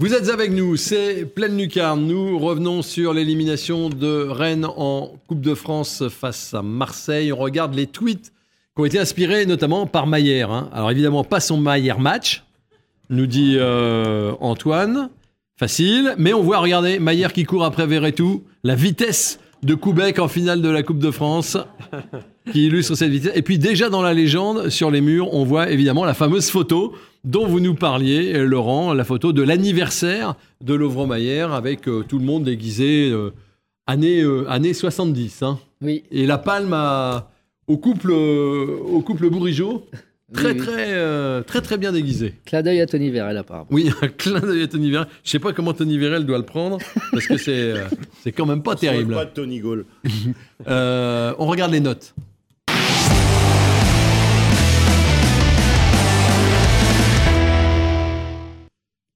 Vous êtes avec nous, c'est pleine lucarne. Nous revenons sur l'élimination de Rennes en Coupe de France face à Marseille. On regarde les tweets qui ont été inspirés notamment par Maillère. hein. Alors évidemment, pas son Maillère match, nous dit euh, Antoine. Facile, mais on voit, regardez, Maillère qui court après Verretou, la vitesse de Koubek en finale de la Coupe de France, qui illustre cette vitesse. Et puis déjà dans la légende, sur les murs, on voit évidemment la fameuse photo dont vous nous parliez, euh, Laurent, la photo de l'anniversaire de Lovro Maillère, avec euh, tout le monde déguisé euh, année, euh, année 70. hein. Oui. Et la palme à- au couple, euh, au couple Bourigeau, très, Oui, oui. très, euh, très, très bien déguisé. Clin d'œil à Tony Vérel, apparemment. Oui, un clin d'œil à Tony Vérel. Je sais pas comment Tony Vérel doit le prendre, parce que c'est euh, c'est quand même pas terrible. Pas de Tony Gaulle. Euh, on regarde les notes.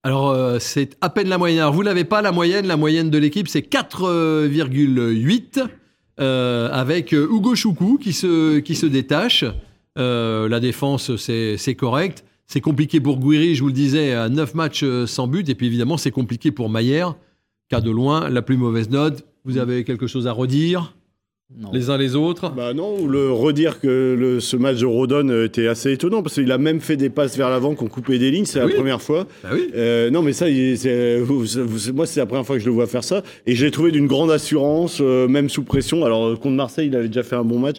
Alors, euh, c'est à peine la moyenne. Alors, vous l'avez pas, la moyenne. La moyenne de l'équipe, c'est 4,8, euh, avec euh, Hugo Choukou qui se, détache. La défense, c'est correct. C'est compliqué pour Guiri, je vous le disais, à 9 matchs sans but. Et puis, évidemment, c'est compliqué pour Maillère, qui de loin la plus mauvaise note. Vous avez quelque chose à redire? Non. les uns les autres Bah non, ou le redire que le, ce match de Rodon était assez étonnant parce qu'il a même fait des passes vers l'avant qu'on coupait des lignes, c'est la première fois. Bah oui. Euh, non, mais ça, il- c'est- vous- vous- moi, c'est la première fois que je le vois faire ça. Et je l'ai trouvé d'une grande assurance, euh, même sous pression. Alors, contre Marseille, il avait déjà fait un bon match.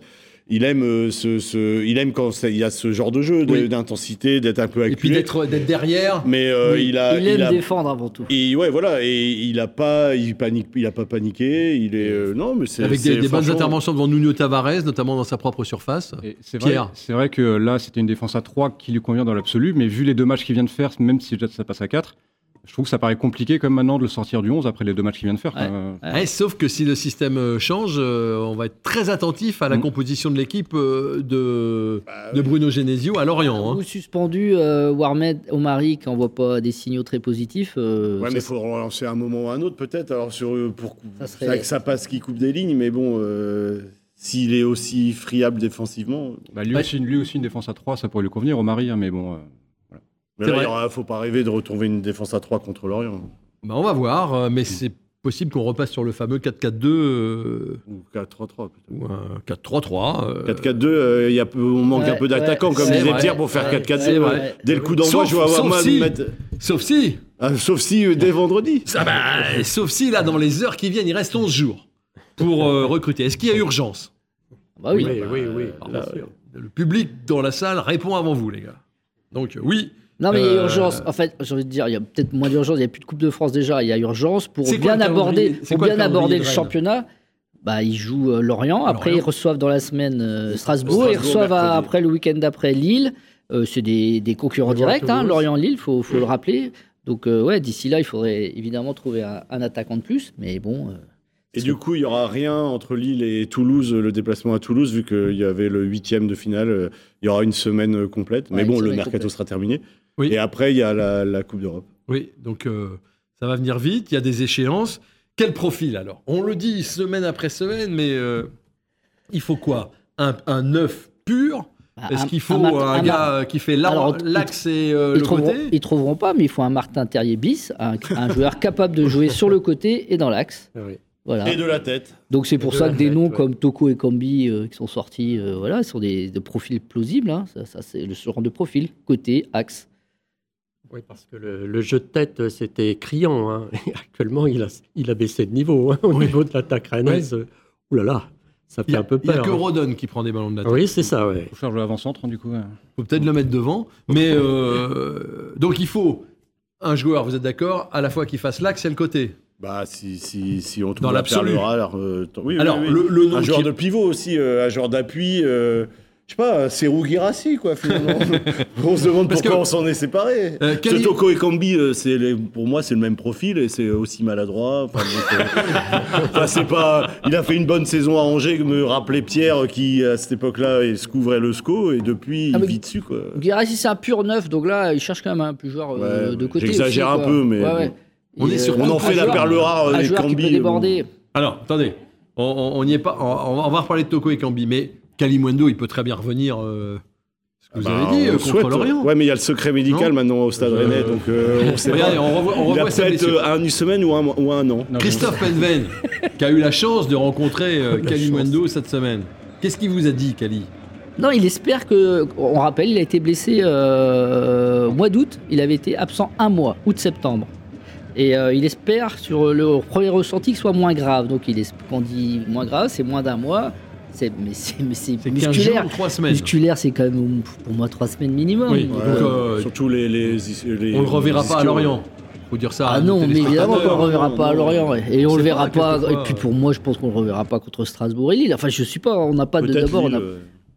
Il aime, euh, ce, ce- il aime quand il y a ce genre de jeu, de- Oui. d'intensité, d'être un peu Et puis acculé. d'être d'être derrière. Mais euh, Oui. il a. il aime a- défendre avant tout. et ouais, voilà. Et il a pas, il panique, il a pas paniqué. Il est. euh, non, mais c'est. Avec c'est des, des bonnes interventions devant Nuno Tavares, notamment dans sa propre surface. Et C'est vrai, Pierre. c'est vrai que là, c'était une défense à 3 qui lui convient dans l'absolu, mais vu les deux matchs qu'il vient de faire, même si peut-être ça passe à 4, je trouve que ça paraît compliqué comme maintenant de le sortir du 11 après les deux matchs qu'il vient de faire. Ouais. Euh, Ouais. Ouais, sauf que si le système euh, change, euh, on va être très attentif à la Mm. composition de l'équipe euh, de, de Bruno Genesio à Lorient. hein. Ou suspendu euh, Warmed Omari qui n'envoie pas des signaux très positifs. euh, Ouais, ça, mais il faut relancer un moment ou un autre, peut-être. Alors, sur, pour Ça serait- que ça passe qui coupe des lignes, mais bon, euh, s'il est aussi friable défensivement. bah, lui, aussi, lui aussi, une défense à 3, ça pourrait lui convenir au mari, hein, mais bon. Mais là, il aura- faut pas rêver de retrouver une défense à 3 contre l'Orient. Bah, on va voir, euh, mais c'est possible qu'on repasse sur le fameux 4-4-2 euh, Ou 4-3-3, peut-être. ou un 4-3-3. euh, 4-4-2, euh, il y a peu- on manque Ouais, un peu d'attaquants, ouais, comme disait vrai. Pierre, pour faire Ouais, 4-4-2. c'est euh, vrai. Dès le coup d'envoi, Sauf- je vais avoir mal si- mettre. Sauf si, Ah, sauf si euh, dès vendredi. ah bah, sauf si là, dans les heures qui viennent, il reste 11 jours pour euh, recruter. Est-ce qu'il y a urgence? Bah oui. Oui, oui, oui, bah, bien là, sûr. Le public dans la salle répond avant vous, les gars. Donc, euh, oui. Non, mais il y a Euh, urgence. En fait, j'ai envie de dire, il y a peut-être moins d'urgence. Il n'y a plus de Coupe de France déjà. Il y a urgence pour quoi bien aborder, C'est pour quoi le bien aborder championnat. Bah, ils jouent euh, Lorient. Après, Lorient. ils reçoivent dans la semaine euh, Strasbourg. Strasbourg, Ils reçoivent à- après le week-end d'après Lille. Euh, c'est des, des concurrents directs. Hein. Lorient-Lille, faut, faut le rappeler. Donc, euh, ouais, d'ici là, il faudrait évidemment trouver un, un attaquant de plus. Mais bon. euh, Et du coup, il n'y aura rien entre Lille et Toulouse, le déplacement à Toulouse, vu qu'il y avait le huitième de finale. Il y aura une semaine complète. Ouais, mais bon, le mercato complète. sera terminé. Oui. Et après, il y a la, la Coupe d'Europe. Oui, donc euh, ça va venir vite, il y a des échéances. Quel profil alors? On le dit semaine après semaine, mais euh, il faut quoi? Un, un neuf pur? Bah, Est-ce qu'il faut un gars qui fait l'axe et euh, Ils le trouveront, côté? ils trouveront pas, mais il faut un Martin Terrier bis, un, un joueur capable de jouer sur le côté et dans l'axe. Oui. Voilà. Et de la tête. Donc c'est pour ça que des tête, noms ouais. comme Toko et Kambi euh, qui sont sortis, euh, voilà, sont des, des profils plausibles. hein. Ça, ça, c'est le ce genre de profil, côté, axe. Oui, parce que le, le jeu de tête, euh, c'était criant. hein. Et actuellement, il a, il a baissé de niveau hein, au niveau de l'attaque rennaise. euh, Ouh là là, ça Il fait a, un peu il y a peur. que hein. Rodon qui prend des ballons de la tête. Oui, c'est ça, ouais. Faut faire jouer avant-centre, du coup. ouais. faut peut-être le mettre devant. Mais euh, donc il faut un joueur, vous êtes d'accord, à la fois qui fasse l'axe et le côté. Bah, si, si, si on trouve Dans la l'absolu. euh, oui, oui, Alors, oui. le- le nom un joueur qui- de pivot aussi, euh, un joueur d'appui. euh, je sais pas, c'est Girassi, quoi, finalement. on se demande Parce pourquoi que- on s'en est séparés. Euh, Kali- Toko et Kambi, euh, les- pour moi, c'est le même profil et c'est aussi maladroit. Enfin, donc, euh, enfin, c'est pas, il a fait une bonne saison à Angers, me rappelait Pierre qui, à cette époque-là, il se couvrait le SCO et depuis, Ah, il vit dessus, quoi. Guirassi, c'est un pur neuf, donc là, il cherche quand même un plus joueur euh, Ouais, de côté. j'exagère un peu, mais Ouais, ouais. bon. On Et, est sur- euh, On en fait la perle rare, Kambi. peut déborder. Alors, attendez, on- on on n'y est pas. On, on va- on va reparler de Toko et Kambi, mais Kalimundo, il peut très bien revenir. euh, ce que vous Bah, avez dit on euh, contre souhaite. l'Orient. Ouais, mais il y a le secret médical Non maintenant au Stade Euh, Rennais, donc euh, on sait Regardez, pas. on revoit, on il a revoit sa peut-être euh, une semaine ou un, mois- ou un an. Non, Christophe Penven, qui a eu la chance de rencontrer euh, Kalimundo cette semaine. Qu'est-ce qu'il vous a dit, Kali? Non, il espère que. On rappelle, il a été blessé euh, au mois d'août. Il avait été absent un mois, août-septembre. Et euh, il espère sur le premier ressenti que ce soit moins grave. Donc, il est, quand on dit moins grave, c'est moins d'un mois. C'est, mais c'est, mais c'est C'est 15 jours musculaire. ou 3 semaines. Musculaire, c'est quand même pour moi trois semaines minimum. Oui, Donc, donc, euh, euh, Surtout les, les, les- on le reverra les pas à. Lorient. Faut dire ça. à Ah non, mais évidemment qu'on le reverra non, pas à non. Lorient. ouais. Et on le verra pas, pas. Et puis pour moi, je pense qu'on le reverra pas contre Strasbourg et Lille. Enfin, je suis pas. On n'a pas de. D'abord,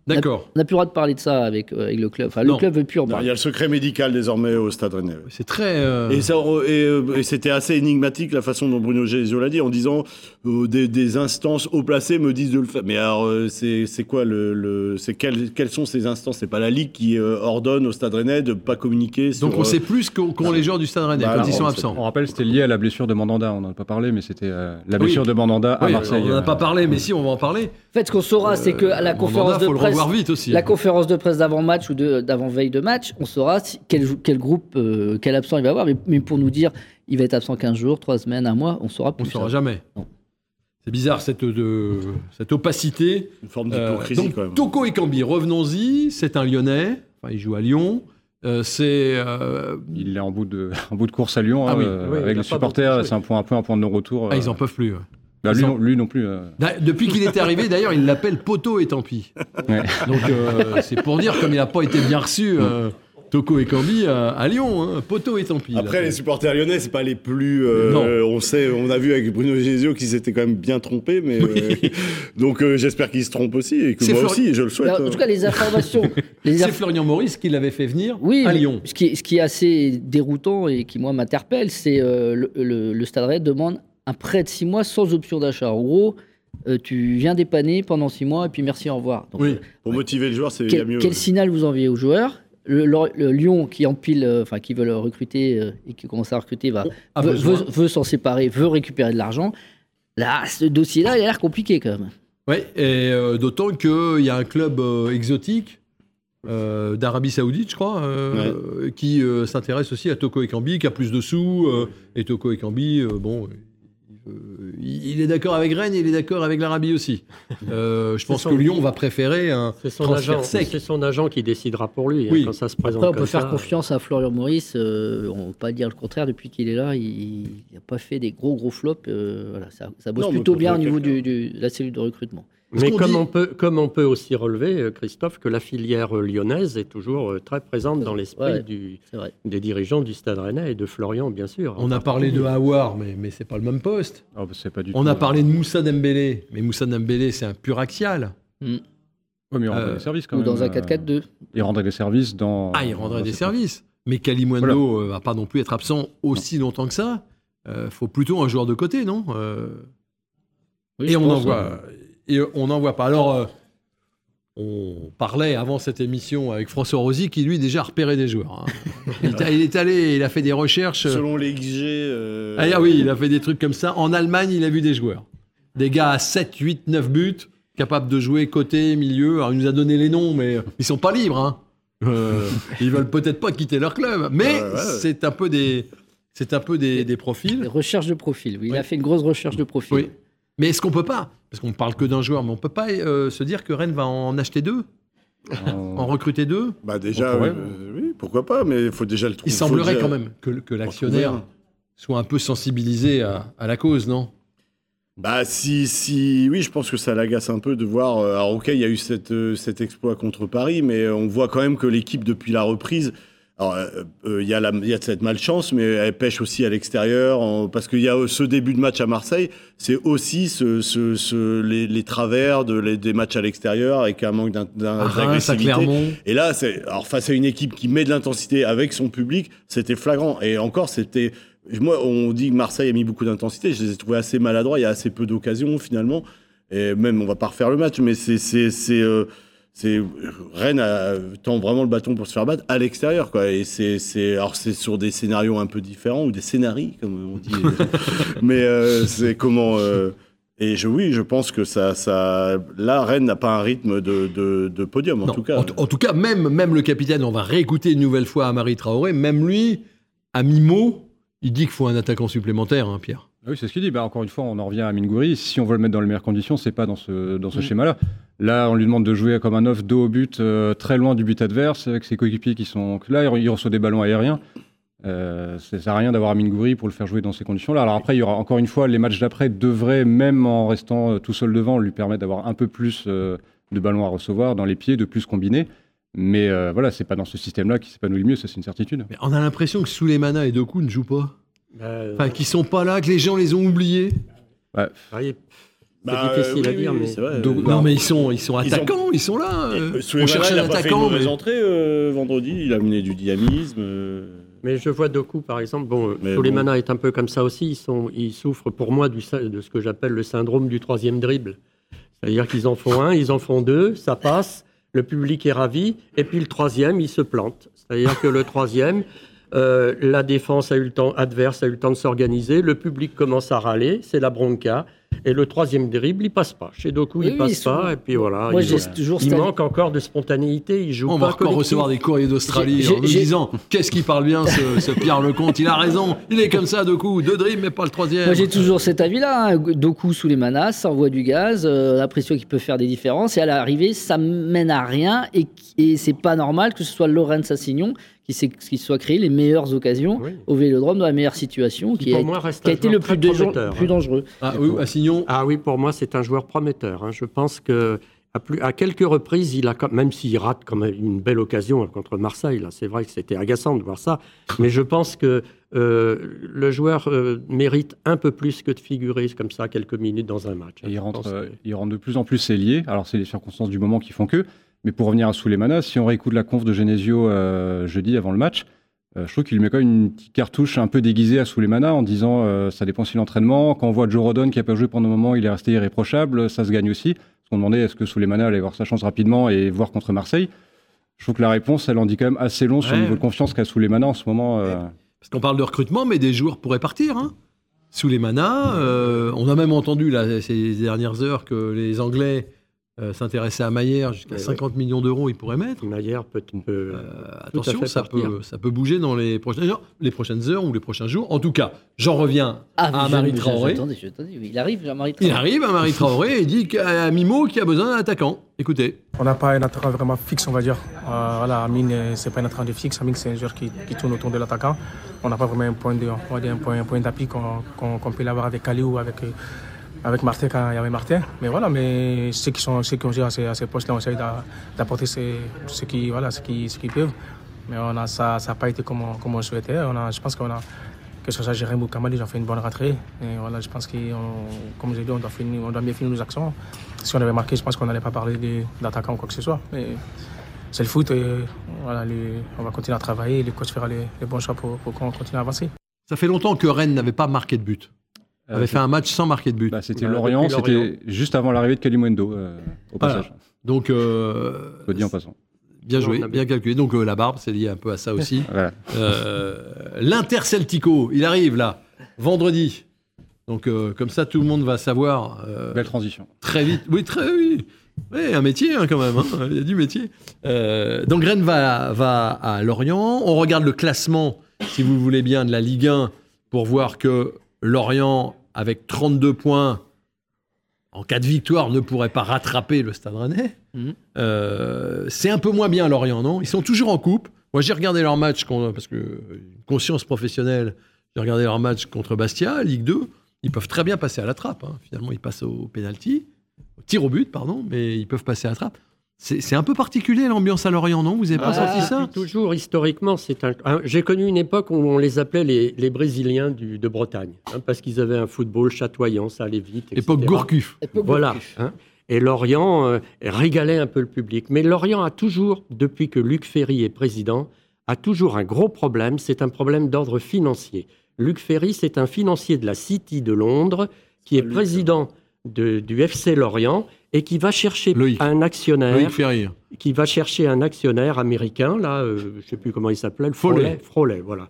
D'accord. on n'a plus le droit de parler de ça avec, euh, avec le club. Enfin, Non. le club veut plus en Non, parler. il y a le secret médical désormais au Stade Rennais. C'est très. euh, Et, ça, et, euh, et c'était assez énigmatique la façon dont Bruno Genesio l'a dit en disant euh, des, des instances haut placées me disent de le faire. Mais alors euh, c'est c'est quoi le, le c'est quelles, quelles sont ces instances? C'est pas la ligue qui euh, ordonne au Stade Rennais de pas communiquer. Sur, Donc on euh, sait plus qu'ont qu'ont les joueurs du Stade Rennais Bah quand non, ils sont on sait absents. On rappelle, c'était lié à la blessure de Mandanda. On n'en a pas parlé, mais c'était euh, la Oui. blessure de Mandanda à Oui, Marseille. on n'en a pas parlé, mais si, on va en parler. En fait, ce qu'on saura, c'est que à la Mandanda, conférence de faut le presse, revoir vite aussi. la conférence de presse d'avant-match ou d'avant-veille de match, on saura si- quel, groupe, euh, quel absent il va avoir. Mais, mais pour nous dire, il va être absent 15 jours, 3 semaines, un mois, on saura On plus. ne saura ça. jamais. C'est bizarre cette, de, cette opacité. une forme Euh, d'hypocrisie donc quand même. Toko Ekambi, revenons-y, c'est un Lyonnais, enfin il joue à Lyon. Euh, c'est euh, Il est en bout de, en bout de course à Lyon, Ah hein, oui, euh, oui, avec les supporters. C'est un, point, un peu un point de non-retour. ah, ils euh, en peuvent plus. ouais. Bah, lui, non, lui non plus. euh. Da- Depuis qu'il est arrivé, d'ailleurs, il l'appelle Poto et tant pis. Ouais. Donc euh, c'est pour dire comme il n'a pas été bien reçu. euh, Toko Ekambi à, à Lyon, hein, Poto et tant pis. Après, là. les supporters lyonnais, c'est pas les plus. euh, Non. euh, on sait, on a vu avec Bruno Genesio qu'ils s'étaient quand même bien trompés, mais euh, donc euh, j'espère qu'ils se trompent aussi et que C'est moi Flor- aussi, je le souhaite. Alors, en tout cas, les informations. les C'est Florian Maurice qui l'avait fait venir Oui, à Lyon. Ce qui, est, ce qui est assez déroutant et qui, moi, m'interpelle, c'est euh, le, le, le Stade Rennais demande un prêt de 6 mois sans option d'achat. En gros, euh, tu viens dépanner pendant 6 mois et puis merci, au revoir. Donc, Oui. Pour motiver le joueur, c'est quel, mieux. quel signal vous envoyez aux joueurs? Le, le- le Lyon qui empile, euh, enfin qui veut le recruter euh, et qui commence à recruter, va, A veut, besoin. veut- veut s'en séparer, veut récupérer de l'argent. Là, ce dossier-là, il a l'air compliqué quand même. Oui, et euh, d'autant qu'il y a un club euh, exotique euh, d'Arabie Saoudite, je crois, euh, qui euh, s'intéresse aussi à Toko Ekambi, qui a plus de sous. euh, et Toko Ekambi, euh, bon, il, veut- il- est d'accord avec Rennes, il est d'accord avec l'Arabie aussi. Euh, je pense son- que Lyon va préférer un C'est son, transfert agent, sec. c'est son agent qui décidera pour lui hein, quand ça se présente. Après, on peut comme faire ça. confiance à Florian Maurice. euh, on ne peut pas dire le contraire. Depuis qu'il est là, il n'a pas fait des gros gros flops. euh, voilà, ça, ça bosse Non, plutôt bien au niveau quelqu'un. du, du- de la cellule de recrutement. Mais comme, dit- on peut, comme on peut aussi relever, euh, Christophe, que la filière euh, lyonnaise est toujours euh, très présente dans l'esprit Ouais. des dirigeants du Stade Rennais et de Florian, bien sûr. On a parlé de Hawar, mais, mais c'est pas le même poste. Ah, bah, pas du On tout, a parlé de Moussa Dembélé, mais Moussa Dembélé, c'est un pur axial. ouais, mais il rendrait Euh, des services quand Ou même. dans un euh, 4-4-2. Il rendrait des services dans. Ah, il rendrait des services. Mais Kalimundo euh, va pas non plus être absent aussi longtemps que ça. Euh, faut plutôt un joueur de côté, non Euh, Oui, Et on hein. Et on n'en voit pas. Alors, euh, on parlait avant cette émission avec François Rosy qui lui déjà repérait des joueurs. hein. il, est- il est allé, il a fait des recherches. Selon les XG. euh, Ah, oui, il a fait des trucs comme ça. En Allemagne, il a vu des joueurs. Des gars à 7, 8, 9 buts, capables de jouer côté, milieu. Alors, il nous a donné les noms, mais ils sont pas libres. Hein. Euh, ils veulent peut-être pas quitter leur club. Mais Ouais, ouais. c'est un peu des, c'est un peu des, des Des profils. recherches de profil. oui. Il Oui. a fait une grosse recherche de profil. Oui. Mais est-ce qu'on peut pas Parce qu'on parle que d'un joueur, mais on peut pas euh, se dire que Rennes va en acheter deux, en- en recruter deux Bah déjà, euh, oui, pourquoi pas, mais il faut déjà le trouver. Il semblerait quand même que, l'actionnaire soit un peu sensibilisé à, à la cause, non? Bah si, si, oui, je pense que ça l'agace un peu de voir. euh, alors ok, il y a eu cette, euh, cet exploit contre Paris, mais euh, on voit quand même que l'équipe depuis la reprise, alors euh, euh, il y a y cette malchance, mais elle pêche aussi à l'extérieur, en- parce qu'il y a euh, ce début de match à Marseille, c'est aussi ce, ce, ce- les, les travers de, les- des matchs à l'extérieur avec un manque d'agressivité. Et là, c'est alors face à une équipe qui met de l'intensité avec son public, c'était flagrant. Et encore, c'était moi, on dit que Marseille a mis beaucoup d'intensité. Je les ai trouvés assez maladroits. Il y a assez peu d'occasions finalement. Et même, on va pas refaire le match, mais c'est c'est c'est euh, c'est Rennes a, tend vraiment le bâton pour se faire battre à l'extérieur, quoi. Et c'est c'est alors c'est sur des scénarios un peu différents ou des scénarii comme on dit. mais euh, c'est comment. euh, et je, oui, je pense que ça, ça, là, Rennes n'a pas un rythme de, de, de podium, en Non, tout cas. En, en tout cas, même, même le capitaine, on va réécouter une nouvelle fois Amari Traoré, même lui, à mi-mot, il dit qu'il faut un attaquant supplémentaire, hein, Pierre. Ah Oui, c'est ce qu'il dit. Bah, encore une fois, on en revient à Mingouri. Si on veut le mettre dans les meilleures conditions, c'est pas dans ce, dans ce Mm. schéma-là. Là, on lui demande de jouer comme un off dos au but, euh, très loin du but adverse, avec ses coéquipiers qui sont. Là, il reçoit des ballons aériens. Euh, ça sert à rien d'avoir Mingouri pour le faire jouer dans ces conditions-là. Alors après, il y aura encore une fois, les matchs d'après devraient, même en restant euh, tout seul devant, lui permettre d'avoir un peu plus euh, de ballons à recevoir dans les pieds, de plus combiner. Mais euh, voilà, c'est pas dans ce système-là qu'il s'épanouit le mieux, ça c'est une certitude. Mais on a l'impression que Souleymana et Doku ne jouent pas. Euh, Enfin, qu'ils sont pas là, que les gens les ont oubliés. oui, c'est Bah, difficile euh, à dire, oui, mais c'est vrai. Donc, Euh, Non, mais ils sont, ils sont Ils ont- attaquants, ils sont là. euh, Euh, on cherche il un a pas fait une attaquant. mais- entrée euh, vendredi. Il a amené du dynamisme. euh. Mais je vois Doku, par exemple. Bon, Mais Soleimana est un peu comme ça aussi. Ils, sont, ils souffrent pour moi du, de ce que j'appelle le syndrome du troisième dribble. C'est-à-dire qu'ils en font un, ils en font deux, ça passe, le public est ravi, et puis le troisième, il se plante. C'est-à-dire que le troisième, euh, la défense a eu le temps, adverse a eu le temps de s'organiser, le public commence à râler, c'est la bronca, et le troisième dribble, il passe pas. Chez Doku, Oui, il passe pas, et puis voilà. Moi, il, toujours il manque encore de spontanéité, il joue On pas va encore collectif. recevoir des courriers d'Australie en nous disant qu'est-ce qu'il parle bien ce, ce Pierre Lecomte? Il a raison, il est comme ça coups, deux dribbles mais pas le troisième. Moi, j'ai toujours cet avis-là. Hein. Doku sous les manas, ça envoie du gaz, euh, l'impression qu'il peut faire des différences. Et à l'arrivée, ça mène à rien. Et, et c'est pas normal que ce soit Laurent Sassignon qui, s'est- qui soit créé les meilleures occasions Oui. au vélodrome dans la meilleure situation, Qui, qui, pour a, moi, reste qui a un été joueur le plus, déjan- prometteur, plus hein. dangereux. Ah oui, Assignon. Ah oui, pour moi, c'est un joueur prometteur. hein. Je pense que à, plus, à quelques reprises, il a, quand- même s'il rate quand même une belle occasion contre Marseille, là, c'est vrai que c'était agaçant de voir ça, mais je pense que euh, le joueur euh, mérite un peu plus que de figurer comme ça quelques minutes dans un match. hein. Et il rentre, euh, il rentre de plus en plus ailier. Alors, c'est les circonstances du moment qui font que. Mais pour revenir à Souleymana, si on réécoute la conf de Genesio euh, jeudi avant le match, euh, je trouve qu'il met quand même une petite cartouche un peu déguisée à Souleymana en disant euh, ça dépend aussi de l'entraînement. Quand on voit Joe Rodon qui a pas joué pendant un moment, il est resté irréprochable, ça se gagne aussi. Parce qu'on demandait est-ce que Souleymana allait avoir sa chance rapidement et voir contre Marseille? Je trouve que la réponse, elle en dit quand même assez long sur le niveau de confiance qu'a Souleymana en ce moment. Parce qu'on parle de recrutement, mais des joueurs pourraient partir. Hein. Euh, on a même entendu là, ces dernières heures que les Anglais euh, s'intéressaient à Maillère jusqu'à Ouais, 50 millions d'euros, ils pourraient mettre. Maillère peut, peut- Euh, à attention, ça partir. peut, ça peut bouger dans les prochaines, heures, les prochaines heures ou les prochains jours. En tout cas, j'en reviens Ah, à je- Marie je- Traoré. Il arrive, Jean-Marie Il Traoré. arrive à Marie Traoré et dit qu'à Mimo qui a besoin d'un attaquant. Écoutez. On n'a pas un attaquant vraiment fixe, on va dire. Euh, voilà, Amine, euh, c'est pas un attaquant de fixe. Amine, c'est un joueur qui, qui tourne autour de l'attaquant. On n'a pas vraiment un point de, on va dire un point, un point d'appui qu'on qu'on- qu'on peut l'avoir avec Kali ou avec, euh, avec Martin quand il y avait Martin. Mais voilà, mais ceux qui, sont, ceux qui ont joué à ces, postes-là, on essaie d'a- d'apporter ce, ce qui, voilà, qui, qu'ils peuvent. Mais on a, ça n'a pas été comme on, comme on souhaitait. On a, je pense qu'on a, que ce soit Jérém ou Kamal, ils ont fait une bonne rentrée. Et voilà, je pense que, comme j'ai dit, on doit, finir, on doit bien finir nos actions. Si on avait marqué, je pense qu'on n'allait pas parler d'attaquant ou quoi que ce soit. Mais c'est le foot et voilà, on va continuer à travailler le coach fera les, bons choix pour qu'on continue à avancer. Ça fait longtemps que Rennes n'avait pas marqué de but. Euh, avait fait un match sans marquer de but. bah, c'était Lorient, c'était juste avant l'arrivée de Kalimundo, euh, au Voilà. passage. Donc, euh, Soit dit en passant. bien joué, bien- calculé. Donc, euh, la barbe, c'est lié un peu à ça aussi. Voilà. Euh, L'Inter-Celtico, il arrive là, vendredi. Donc, euh, comme ça, tout le monde va savoir euh, Belle transition. très vite. Oui, très oui. Oui, un métier hein, quand même. hein. Il y a du métier. Euh, donc, Rennes va, va à Lorient. On regarde le classement, si vous le voulez bien, de la Ligue 1 pour voir que Lorient, avec 32 points, en cas de victoire, ne pourrait pas rattraper le Stade Rennais. Mhm. Euh, c'est un peu moins bien Lorient, non? Ils sont toujours en coupe. Moi, j'ai regardé leur match, parce que conscience professionnelle, j'ai regardé leur match contre Bastia, Ligue 2. ils peuvent très bien passer à la trappe. hein. Finalement, ils passent au penalty, au tir au but, pardon, mais ils peuvent passer à la trappe. C'est un peu particulier l'ambiance à Lorient, non? Vous avez pas Ah, senti ça? Toujours, historiquement, c'est un. J'ai connu une époque où on les appelait les, les Brésiliens du- de Bretagne, hein, parce qu'ils avaient un football chatoyant, ça allait vite. etc. Époque Gourcuff. Voilà. Hein. Et Lorient euh, régalait un peu le public. Mais Lorient a toujours, depuis que Luc Ferry est président, a toujours un gros problème. C'est un problème d'ordre financier. Luc Ferry, c'est un financier de la City de Londres qui est président de- du FC Lorient et qui va chercher Loïc. un actionnaire Loïc qui va chercher un actionnaire américain, là, euh, je ne sais plus comment il s'appelait. Frollet, Frollet, voilà,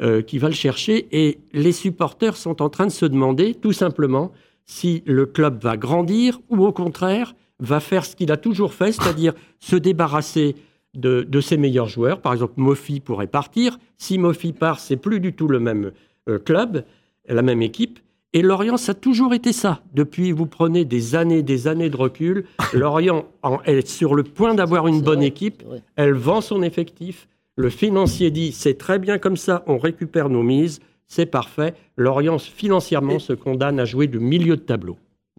euh, qui va le chercher. Et les supporters sont en train de se demander, tout simplement, si le club va grandir ou au contraire va faire ce qu'il a toujours fait, c'est-à-dire se débarrasser de, de ses meilleurs joueurs. Par exemple, Mofi pourrait partir. Si Mofi part, c'est plus du tout le même euh, club, la même équipe. Et Lorient, ça a toujours été ça. Depuis, vous prenez des années, des années de recul. Lorient en- est sur le point d'avoir une bonne vrai, équipe. Elle vend son effectif. Le financier dit c'est très bien comme ça, on récupère nos mises, c'est parfait. Lorient financièrement se condamne à jouer du milieu de tableau.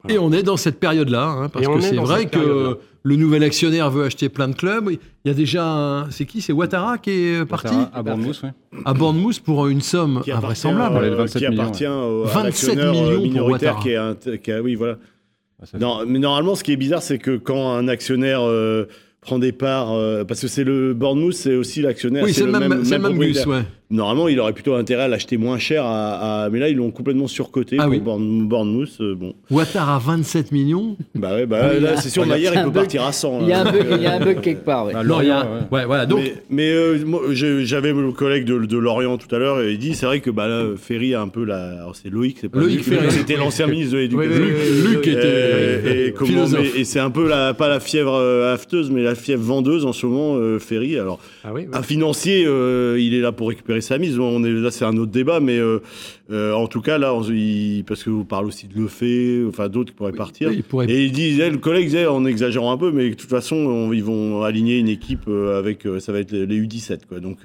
Et on est dans cette période-là, hein, parce que est c'est vrai que le nouvel actionnaire veut acheter plein de clubs. Il y a déjà un... C'est qui? C'est Ouattara qui est parti? À Bournemouth, oui. à Bournemouth pour une somme qui invraisemblable. Parlait de euh, 27 qui millions, appartient au, à 27 l'actionnaire, euh, millions pour Ouattara. qui est, un- qui a- oui voilà. Ah, Non, mais normalement, ce qui est bizarre, c'est que quand un actionnaire euh, prend des parts, euh, parce que c'est le Bournemouth, c'est aussi l'actionnaire. Oui, c'est le même, c'est le même gus, ouais. Normalement, il aurait plutôt intérêt à l'acheter moins cher, à, à- mais là, ils l'ont complètement surcoté Ah pour oui. Euh, bon, Ouattara 27 millions. bah ouais, bah Ah oui, là, c'est sûr, Maillard, il peut partir à 100. Il y a un là. bug, Donc, il y a un euh, bug quelque part. ouais. Ah, a- Lorient, ouais. ouais, voilà. Donc, mais mais, euh, j'avais le collègue de, de Lorient tout à l'heure, et il dit c'est vrai que bah, là, Ferry a un peu la. C'est Loïc, c'est pas Loïc Ferry. C'était l'ancien ministre de l'Éducation. Luc était- oui, Et, c'est un peu la, pas la fièvre euh, hafteuse, mais la fièvre vendeuse en ce moment, euh, Ferry. Alors, Ah un financier, euh, il est là pour récupérer sa mise. On est, là, c'est un autre débat, mais euh, euh, en tout cas, là, on- il- parce que vous parlez aussi de Lefebvre, enfin d'autres qui pourraient partir. il pourrait- Et il disait, le collègue disait, en exagérant un peu, mais de toute façon, on- ils vont aligner une équipe euh, avec, ça va être les U17, quoi. Donc,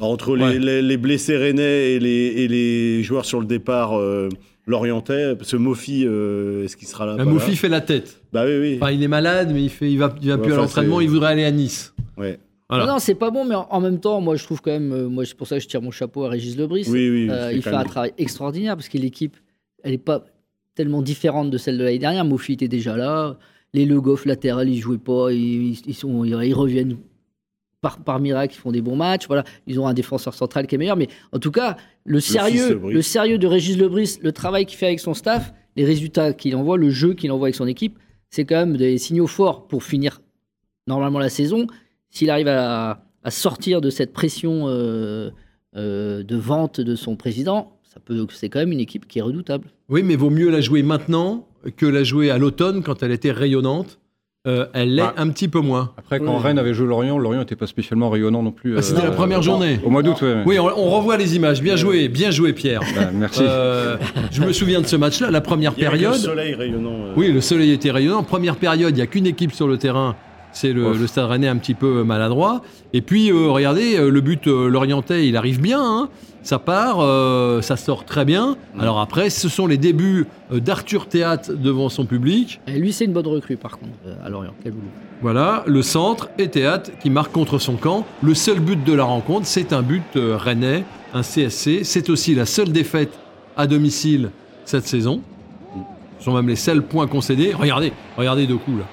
entre les, Ouais. les- les blessés rennais et les, et les joueurs sur le départ lorientais, parce que Mofi, euh, est-ce qu'il sera là bah, Mofi fait la tête. Bah oui, oui. Enfin, il est malade, mais il, fait, il va, il va plus à l'entraînement. Il voudrait aller à Nice. Ouais. Non, non, c'est pas bon, mais en, en même temps, moi, je trouve quand même. euh, moi, c'est pour ça que je tire mon chapeau à Régis Lebris. Oui, oui. Euh, il fait un travail extraordinaire parce que l'équipe, elle n'est pas tellement différente de celle de l'année dernière. Mofi était déjà là. Les Le Goff latéral, ils jouaient pas. Ils, sont, ils reviennent par, par miracle. Ils font des bons matchs. Voilà, ils ont un défenseur central qui est meilleur. Mais en tout cas, le sérieux, Lebris. le sérieux de Régis Lebris, le travail qu'il fait avec son staff, les résultats qu'il envoie, le jeu qu'il envoie avec son équipe, c'est quand même des signaux forts pour finir normalement la saison. S'il arrive à, à sortir de cette pression euh, euh, de vente de son président, ça peut, c'est quand même une équipe qui est redoutable. Oui, mais vaut mieux la jouer maintenant que la jouer à l'automne quand elle était rayonnante. Euh, elle l'est Bah. un petit peu moins. Après, quand Oui. Rennes avait joué Lorient, Lorient n'était pas spécialement rayonnant non plus. Ah, c'était euh, la première journée. Au mois d'août, ouais. Oui, on, on revoit les images. Bien joué, bien joué, Pierre. Bah, merci. Euh, je me souviens de ce match-là, la première Il y avait que le période. soleil rayonnant. euh. Oui, le soleil était rayonnant. Première période, il n'y a qu'une équipe sur le terrain. C'est le, Stade Rennais un petit peu maladroit. Et puis, euh, regardez, euh, le but euh, l'orientais, il arrive bien. hein. Ça part, euh, ça sort très bien. Alors après, ce sont les débuts euh, d'Arthur Théâtre devant son public. Et lui, c'est une bonne recrue, par contre, euh, à Lorient. Quel boulot. Voilà, le centre et Théâtre qui marque contre son camp. Le seul but de la rencontre, c'est un but euh, rennais, un CSC. C'est aussi la seule défaite à domicile cette saison. Ce sont même les seuls points concédés. Regardez, regardez deux coups là.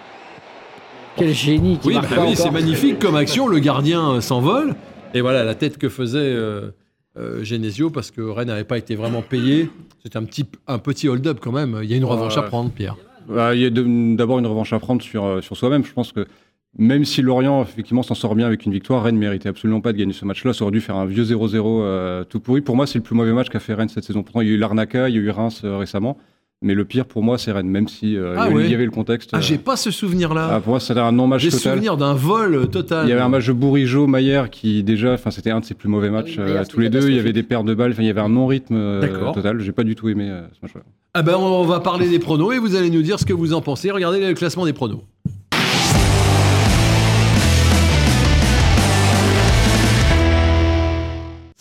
Quel génie qui Oui, bah pas oui, c'est magnifique comme action. Le gardien euh, s'envole. Et voilà la tête que faisait euh, euh, Genesio parce que Rennes n'avait pas été vraiment payé. C'est un petit, un petit hold-up quand même. Il y a une revanche à prendre, Pierre. Bah, Il y a d'abord une revanche à prendre sur, euh, sur soi-même. Je pense que même si Lorient, effectivement, s'en sort bien avec une victoire, Rennes méritait absolument pas de gagner ce match-là. Ça aurait dû faire un vieux 0-0 euh, tout pourri. Pour moi, c'est le plus mauvais match qu'a fait Rennes cette saison. Pourtant, il y a eu l'Arnaca, il y a eu Reims euh, récemment. Mais le pire, pour moi, c'est Rennes, même si euh, Ah il y avait- ouais. il y avait le contexte. Ah, euh, j'ai pas ce souvenir-là. ah, pour moi, c'était un non-match j'ai total. souvenir d'un vol euh, total. Il y avait un match de Bourigeau, Maillère, qui déjà, enfin, c'était un de ses plus mauvais matchs. Ah oui, euh, c'était tous les deux, il y avait des paires de balles. Enfin, il y avait un non-rythme euh, D'accord. total. J'ai pas du tout aimé euh, ce match-là. Ah ben on va parler des pronos et vous allez nous dire ce que vous en pensez. Regardez le classement des pronos.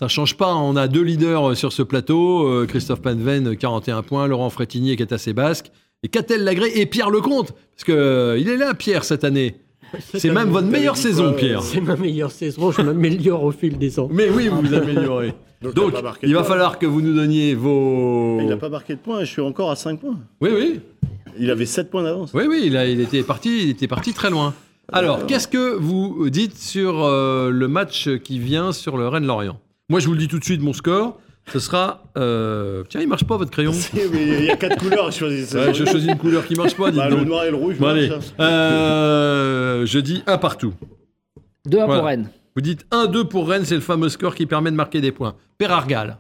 Ça change pas. On a deux leaders sur ce plateau. euh, Christophe Panven, 41 points. Laurent Frétinier qui est assez basque. Et Catel Lagré et Pierre Lecomte. Parce que euh, il est là, Pierre, cette année. C'est même votre meilleure saison, quoi, Pierre. C'est ma meilleure saison, je m'améliore au fil des ans. Mais oui, vous vous améliorez. Donc, Donc, il va falloir que vous nous donniez vos. Il n'a pas marqué de points, je suis encore à 5 points. Oui, oui. Il avait 7 points d'avance. Oui, oui, il, a- il était parti, il était parti très loin. Alors, qu'est-ce que vous dites sur euh, le match qui vient sur le Rennes-Lorient? Moi, je vous le dis tout de suite, mon score, ce sera. euh, Tiens, il marche pas votre crayon. Il y a 4 couleurs à choisir. Ouais, je choisis une couleur qui marche pas, dites Bah, le noir et le rouge. Bon, marche, allez. hein. Euh, je dis un partout. 2-1 Voilà. pour Rennes. Vous dites 1-2 pour Rennes, c'est le fameux score qui permet de marquer des points. Père Argal.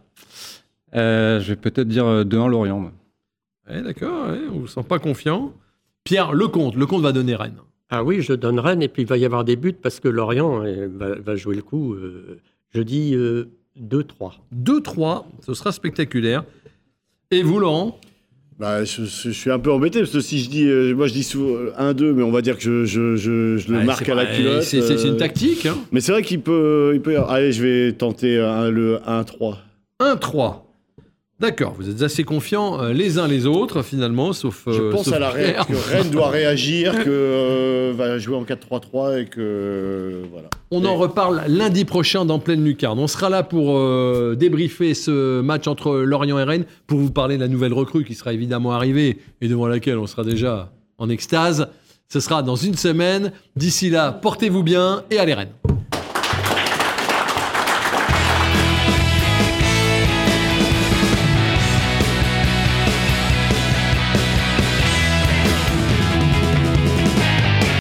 Euh, je vais peut-être dire euh, 2-1 Lorient. Ouais, D'accord, ouais, on vous sent pas confiant. Pierre Lecomte, Lecomte va donner Rennes. Ah oui, je donne Rennes et puis il va y avoir des buts parce que Lorient va, va jouer le coup. je dis 2-3. 2-3, ce sera spectaculaire. Et vous, Laurent? Bah, je, je- je suis un peu embêté parce que si je dis, euh, moi je dis souvent 1-2, mais on va dire que je, je, je, je le Ouais, marque à la culotte. C'est c'est- c'est une euh, tactique. hein. Mais c'est vrai qu'il peut, il peut. Allez, je vais tenter un- le 1-3. 1-3. D'accord, vous êtes assez confiants euh, les uns les autres, finalement, sauf. Je euh, pense sauf à la Rennes, Pierre. que Rennes doit réagir, que euh, va jouer en 4-3-3 et que voilà. On en reparle lundi prochain dans Pleine Lucarne. On sera là pour débriefer ce match entre Lorient et Rennes, pour vous parler de la nouvelle recrue qui sera évidemment arrivée et devant laquelle on sera déjà en extase. Ce sera dans une semaine. D'ici là, portez-vous bien et allez Rennes.